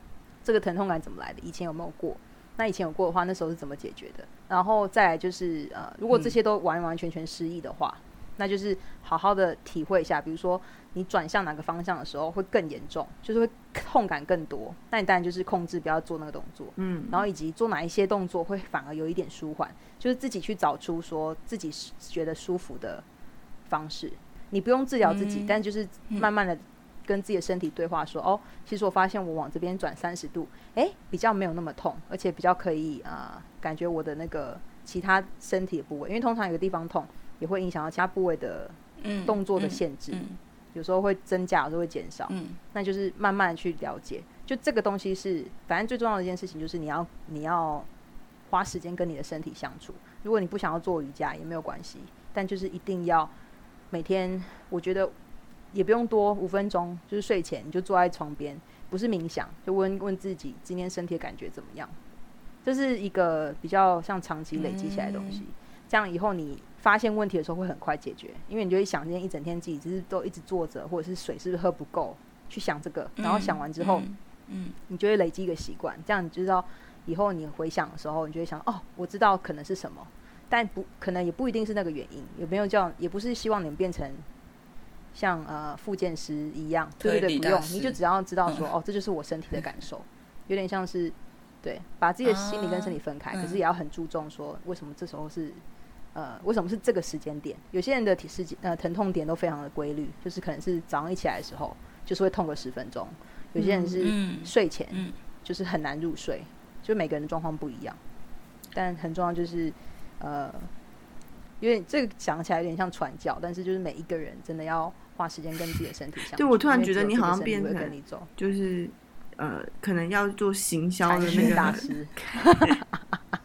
这个疼痛感怎么来的？以前有没有过？那以前有过的话，那时候是怎么解决的？然后再来就是呃，如果这些都完完全全失忆的话，那就是好好的体会一下，比如说你转向哪个方向的时候会更严重，就是会痛感更多。那你当然就是控制不要做那个动作，嗯，然后以及做哪一些动作会反而有一点舒缓，就是自己去找出说自己是觉得舒服的方式。你不用治疗自己，嗯但就是慢慢的跟自己的身体对话说，哦，其实我发现我往这边转三十度，诶，比较没有那么痛，而且比较可以啊、呃感觉我的那个其他身体的部位，因为通常有个地方痛，也会影响到其他部位的嗯动作的嗯限制，嗯有时候会增加，有时候会减少。嗯那就是慢慢的去了解，就这个东西是，反正最重要的一件事情就是你要你要花时间跟你的身体相处。如果你不想要做瑜伽也没有关系，但就是一定要每天，我觉得也不用多五分钟，就是睡前你就坐在床边，不是冥想，就问问自己今天身体感觉怎么样。这是一个比较像长期累积起来的东西，这样以后你发现问题的时候会很快解决，因为你就会想今天一整天自己只是都一直坐着，或者是水是不是喝不够，去想这个，然后想完之后，嗯嗯。你就会累积一个习惯，这样你就知道以后你回想的时候，你就会想哦，我知道可能是什么，但不可能也不一定是那个原因，有没有叫也不是希望你们变成像呃复健师一样，对对对，不用，你就只要知道说、哦，这就是我身体的感受，有点像是对，把自己的心理跟身体分开，啊可是也要很注重说为什么这时候是。呃，为什么是这个时间点？有些人的体时间呃疼痛点都非常的规律，就是可能是早上一起来的时候，就是会痛个十分钟；有些人是嗯睡前，嗯就是很难入睡，就每个人的状况不一样。但很重要就是，呃，因为这个讲起来有点像传教，但是就是每一个人真的要花时间跟自己的身体相处。对我突然觉得你好像变成跟你走，就是呃，可能要做行销的那个大师。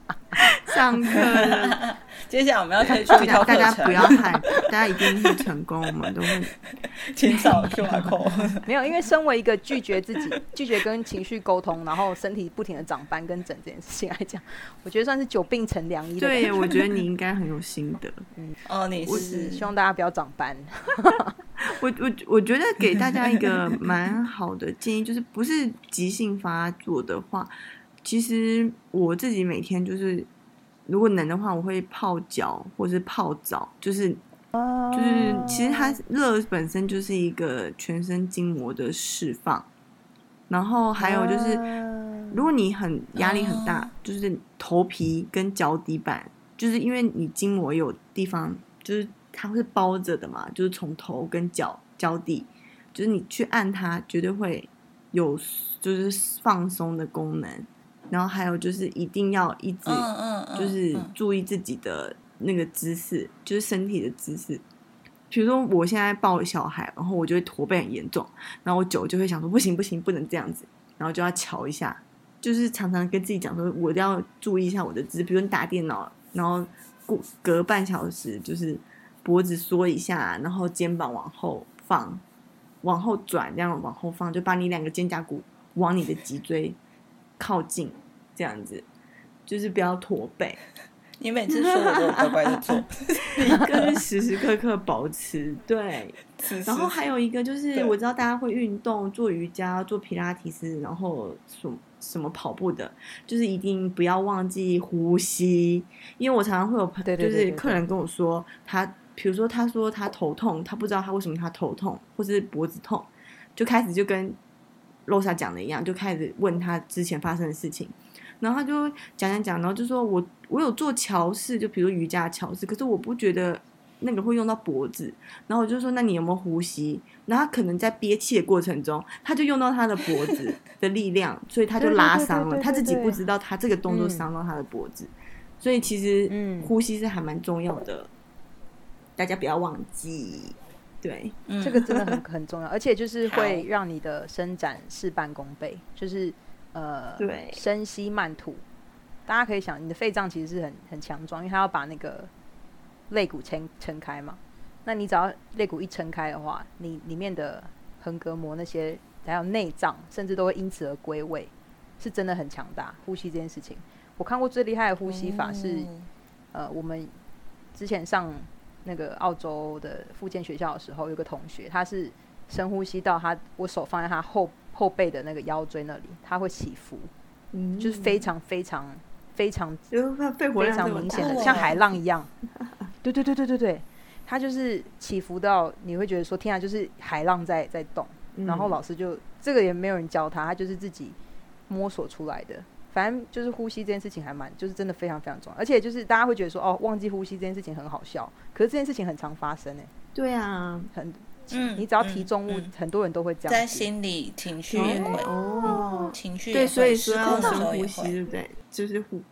上课了，接下来我们要推出大一套大家，不要害，大家一定会成功，我们都会。请扫 QR code。没有，因为身为一个拒绝自己、拒绝跟情绪沟通，然后身体不停的长斑跟疹这件事情来讲，我觉得算是久病成良医对，我觉得你应该很有心得。嗯哦，你就是希望大家不要长斑。我我我觉得给大家一个蛮好的建议，就是不是急性发作的话，其实我自己每天就是，如果能的话，我会泡脚或是泡澡，就是就是其实它热本身就是一个全身筋膜的释放，然后还有就是。如果你很压力很大，哦就是头皮跟脚底板，就是因为你筋膜有地方，就是它是包着的嘛，就是从头跟脚脚底，就是你去按它，绝对会有就是放松的功能。然后还有就是一定要一直就是嗯注意自己的那个姿势，就是身体的姿势。比如说我现在抱小孩，然后我就会驼背很严重，然后我久就会想说不行不行，不能这样子，然后就要瞧一下，就是常常跟自己讲说我一定要注意一下我的姿势。比如你打电脑，然后过隔半小时就是脖子缩一下，然后肩膀往后放，往后转，这样往后放，就把你两个肩胛骨往你的脊椎靠近，这样子，就是不要驼背。你每次说我都乖乖的做，跟时时刻刻保持对，然后还有一个就是我知道大家会运动，做瑜伽、做皮拉提斯，然后什么什么跑步的，就是一定不要忘记呼吸，因为我常常会有朋就是客人跟我说他，比如说他说他头痛，他不知道他为什么他头痛，或是脖子痛，就开始就跟 Rosa 讲的一样，就开始问他之前发生的事情。然后他就讲讲讲，然后就说我我有做桥式，就比如瑜伽桥式，可是我不觉得那个会用到脖子。然后我就说，那你有没有呼吸？然后他可能在憋气的过程中，他就用到他的脖子 的力量，所以他就拉伤了。他自己不知道他这个动作嗯伤到他的脖子，所以其实嗯呼吸是还蛮重要的，大家不要忘记。对，嗯这个真的很很重要，而且就是 会让你的伸展事半功倍，就是呃，对深吸慢吐。大家可以想，你的肺脏其实是很很强壮，因为它要把那个肋骨撑撑开嘛。那你只要肋骨一撑开的话，你里面的横膈膜那些还有内脏，甚至都会因此而归位，是真的很强大。呼吸这件事情，我看过最厉害的呼吸法是，哦呃，我们之前上那个澳洲的复健学校的时候，有个同学，他是深呼吸到他我手放在他后后背的那个腰椎那里，它会起伏，嗯就是非常非常非常就是它肺活非常明显的，像海浪一样。对对对对对对，它就是起伏到你会觉得说，天啊，就是海浪在在动。嗯然后老师就这个也没有人教他，他就是自己摸索出来的。反正就是呼吸这件事情还蛮，就是真的非常非常重要。而且就是大家会觉得说，哦，忘记呼吸这件事情很好笑，可是这件事情很常发生诶、对啊，很嗯你只要提重物，嗯嗯很多人都会这在样在。心理情绪也会，哦，情绪也对，会所以说要失控的时深呼吸，候也会，对不对？就是呼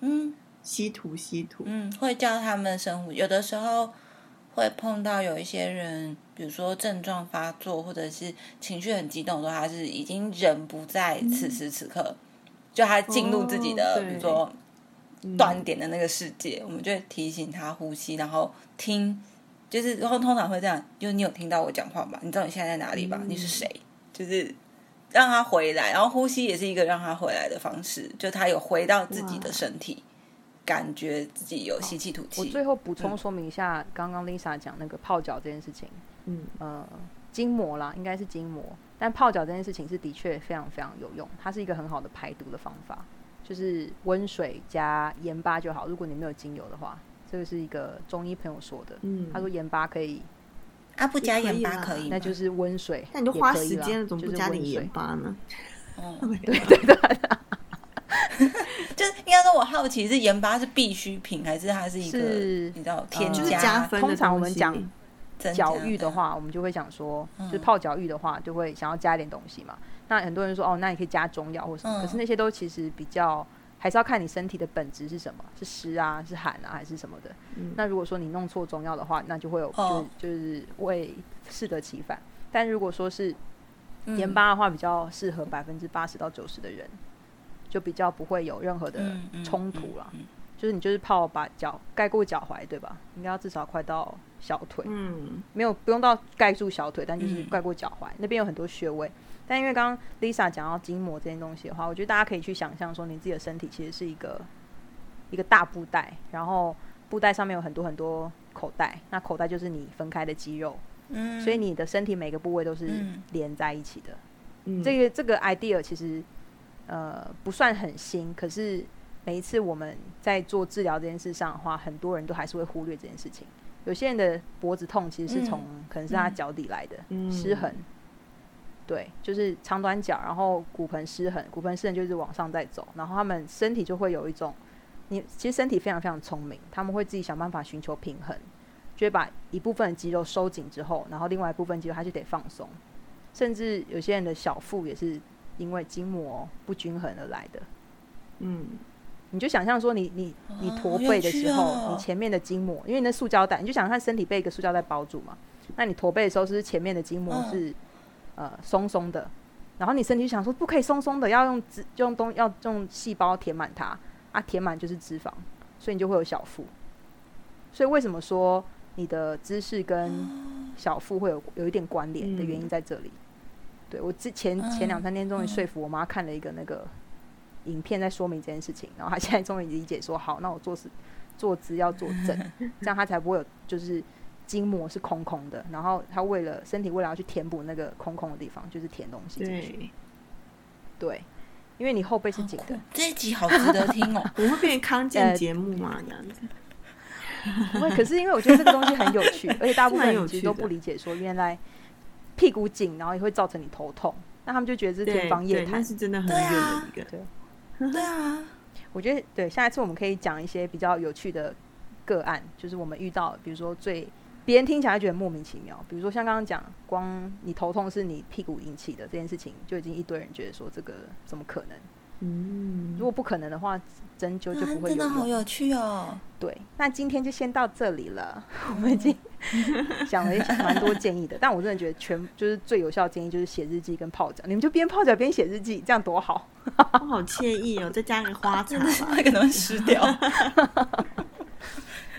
嗯吸吐吸吐，嗯，会叫他们深呼。有的时候会碰到有一些人，比如说症状发作，或者是情绪很激动的时候，他是已经人不在此时此刻，就他进入自己的，哦比如说嗯断点的那个世界，我们就会提醒他呼吸，然后听，就是然后通常会这样，就是你有听到我讲话吧？你知道你现在在哪里吧？嗯你是谁？就是让他回来，然后呼吸也是一个让他回来的方式，就他有回到自己的身体，感觉自己有吸气吐气。我最后补充说明一下，刚刚 Lisa 讲那个泡脚这件事情，嗯呃，筋膜啦，应该是筋膜，但泡脚这件事情是的确非常非常有用，它是一个很好的排毒的方法，就是温水加盐巴就好。如果你没有精油的话，这个是一个中医朋友说的，嗯，他说盐巴可以，啊，不加盐巴可以？那就是温水，那你就花时间了，怎么不加点盐巴呢？哦，对。对对，就是应该说，我好奇是盐巴是必需品，还是它是一个是你知道添就是加通常我们讲脚浴的话，我们就会想说，就泡脚浴的话，就会想要加一点东西嘛。那很多人说，哦，那你可以加中药或什么，嗯。可是那些都其实比较还是要看你身体的本质是什么，是湿啊，是寒啊，还是什么的。嗯那如果说你弄错中药的话，那就会有、哦就就是会适得其反。但如果说是嗯盐巴的话，比较适合百分之八十到九十的人，就比较不会有任何的冲突啦。嗯嗯就是你就是泡把脚盖过脚踝，对吧？应该要至少快到小腿。嗯没有不用到盖住小腿，但就是嗯盖过脚踝、那边有很多穴位。但因为刚刚 Lisa 讲到筋膜这件东西的话，我觉得大家可以去想象说，你自己的身体其实是一个一个大布袋，然后布袋上面有很多很多口袋，那口袋就是你分开的肌肉，嗯，所以你的身体每个部位都是嗯连在一起的。嗯，这个这个 idea 其实呃不算很新，可是每一次我们在做治疗这件事上的话，很多人都还是会忽略这件事情。有些人的脖子痛其实是从、可能是他脚底来的、嗯失衡，对，就是长短脚，然后骨盆失衡，骨盆失衡就是往上在走，然后他们身体就会有一种，你其实身体非常非常聪明，他们会自己想办法寻求平衡，就会把一部分的肌肉收紧之后，然后另外一部分肌肉它就得放松，甚至有些人的小腹也是因为筋膜不均衡而来的。嗯你就想象说你，你你哦驼背的时候，你前面的筋膜，因为你那塑胶袋，你就想象身体被一个塑胶袋包住嘛。那你驼背的时候，是不是前面的筋膜嗯是、呃松松的？然后你身体就想说，不可以松松的，要用脂，就用东要用细胞填满它啊，填满就是脂肪，所以你就会有小腹。所以为什么说你的姿势跟小腹会有有一点关联的原因在这里？对我之前前两三天终于说服我妈看了一个那个影片，在说明这件事情，然后她现在终于理解说，好，那我做事坐姿要坐正，这样她才不会有就是筋膜是空空的，然后他为了身体为了要去填补那个空空的地方，就是填东西进去，对，对，因为你后背是紧的，这一集好值得听哦。我会变成康呃健节目吗？这样子，不会，可是因为我觉得这个东西很有趣，而且大部分人其实都不理解说，原来屁股紧，然后也会造成你头痛，那他们就觉得这是天对对，方夜谭那。是真的很对远啊的一个，对对啊，我觉得对，下一次我们可以讲一些比较有趣的个案，就是我们遇到，比如说最别人听起来觉得莫名其妙，比如说像刚刚讲，光你头痛是你屁股引起的这件事情，就已经一堆人觉得说这个怎么可能？嗯如果不可能的话，针灸就啊不会真的有。好有趣哦。对，那今天就先到这里了。我们已经讲了一些蛮多建议的，但我真的觉得全就是最有效的建议就是写日记跟泡脚，你们就边泡脚边写日记，这样多好。我好惬意哦，再加个花茶 吧，那个能会湿掉。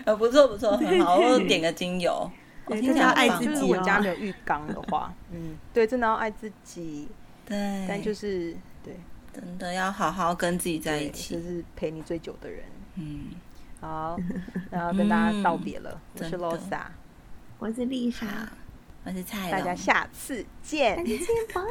呃，不错不错，很好。我点个精油，我对听起来真的要爱自己哦。我家没有浴缸的话，嗯，对，真的要爱自己，对，但就是对。真的要好好跟自己在一起。就。是陪你最久的人。嗯，好，然后跟大家道别了，我是 Losa，我是丽莎，我是蔡大家下次见。再见，拜。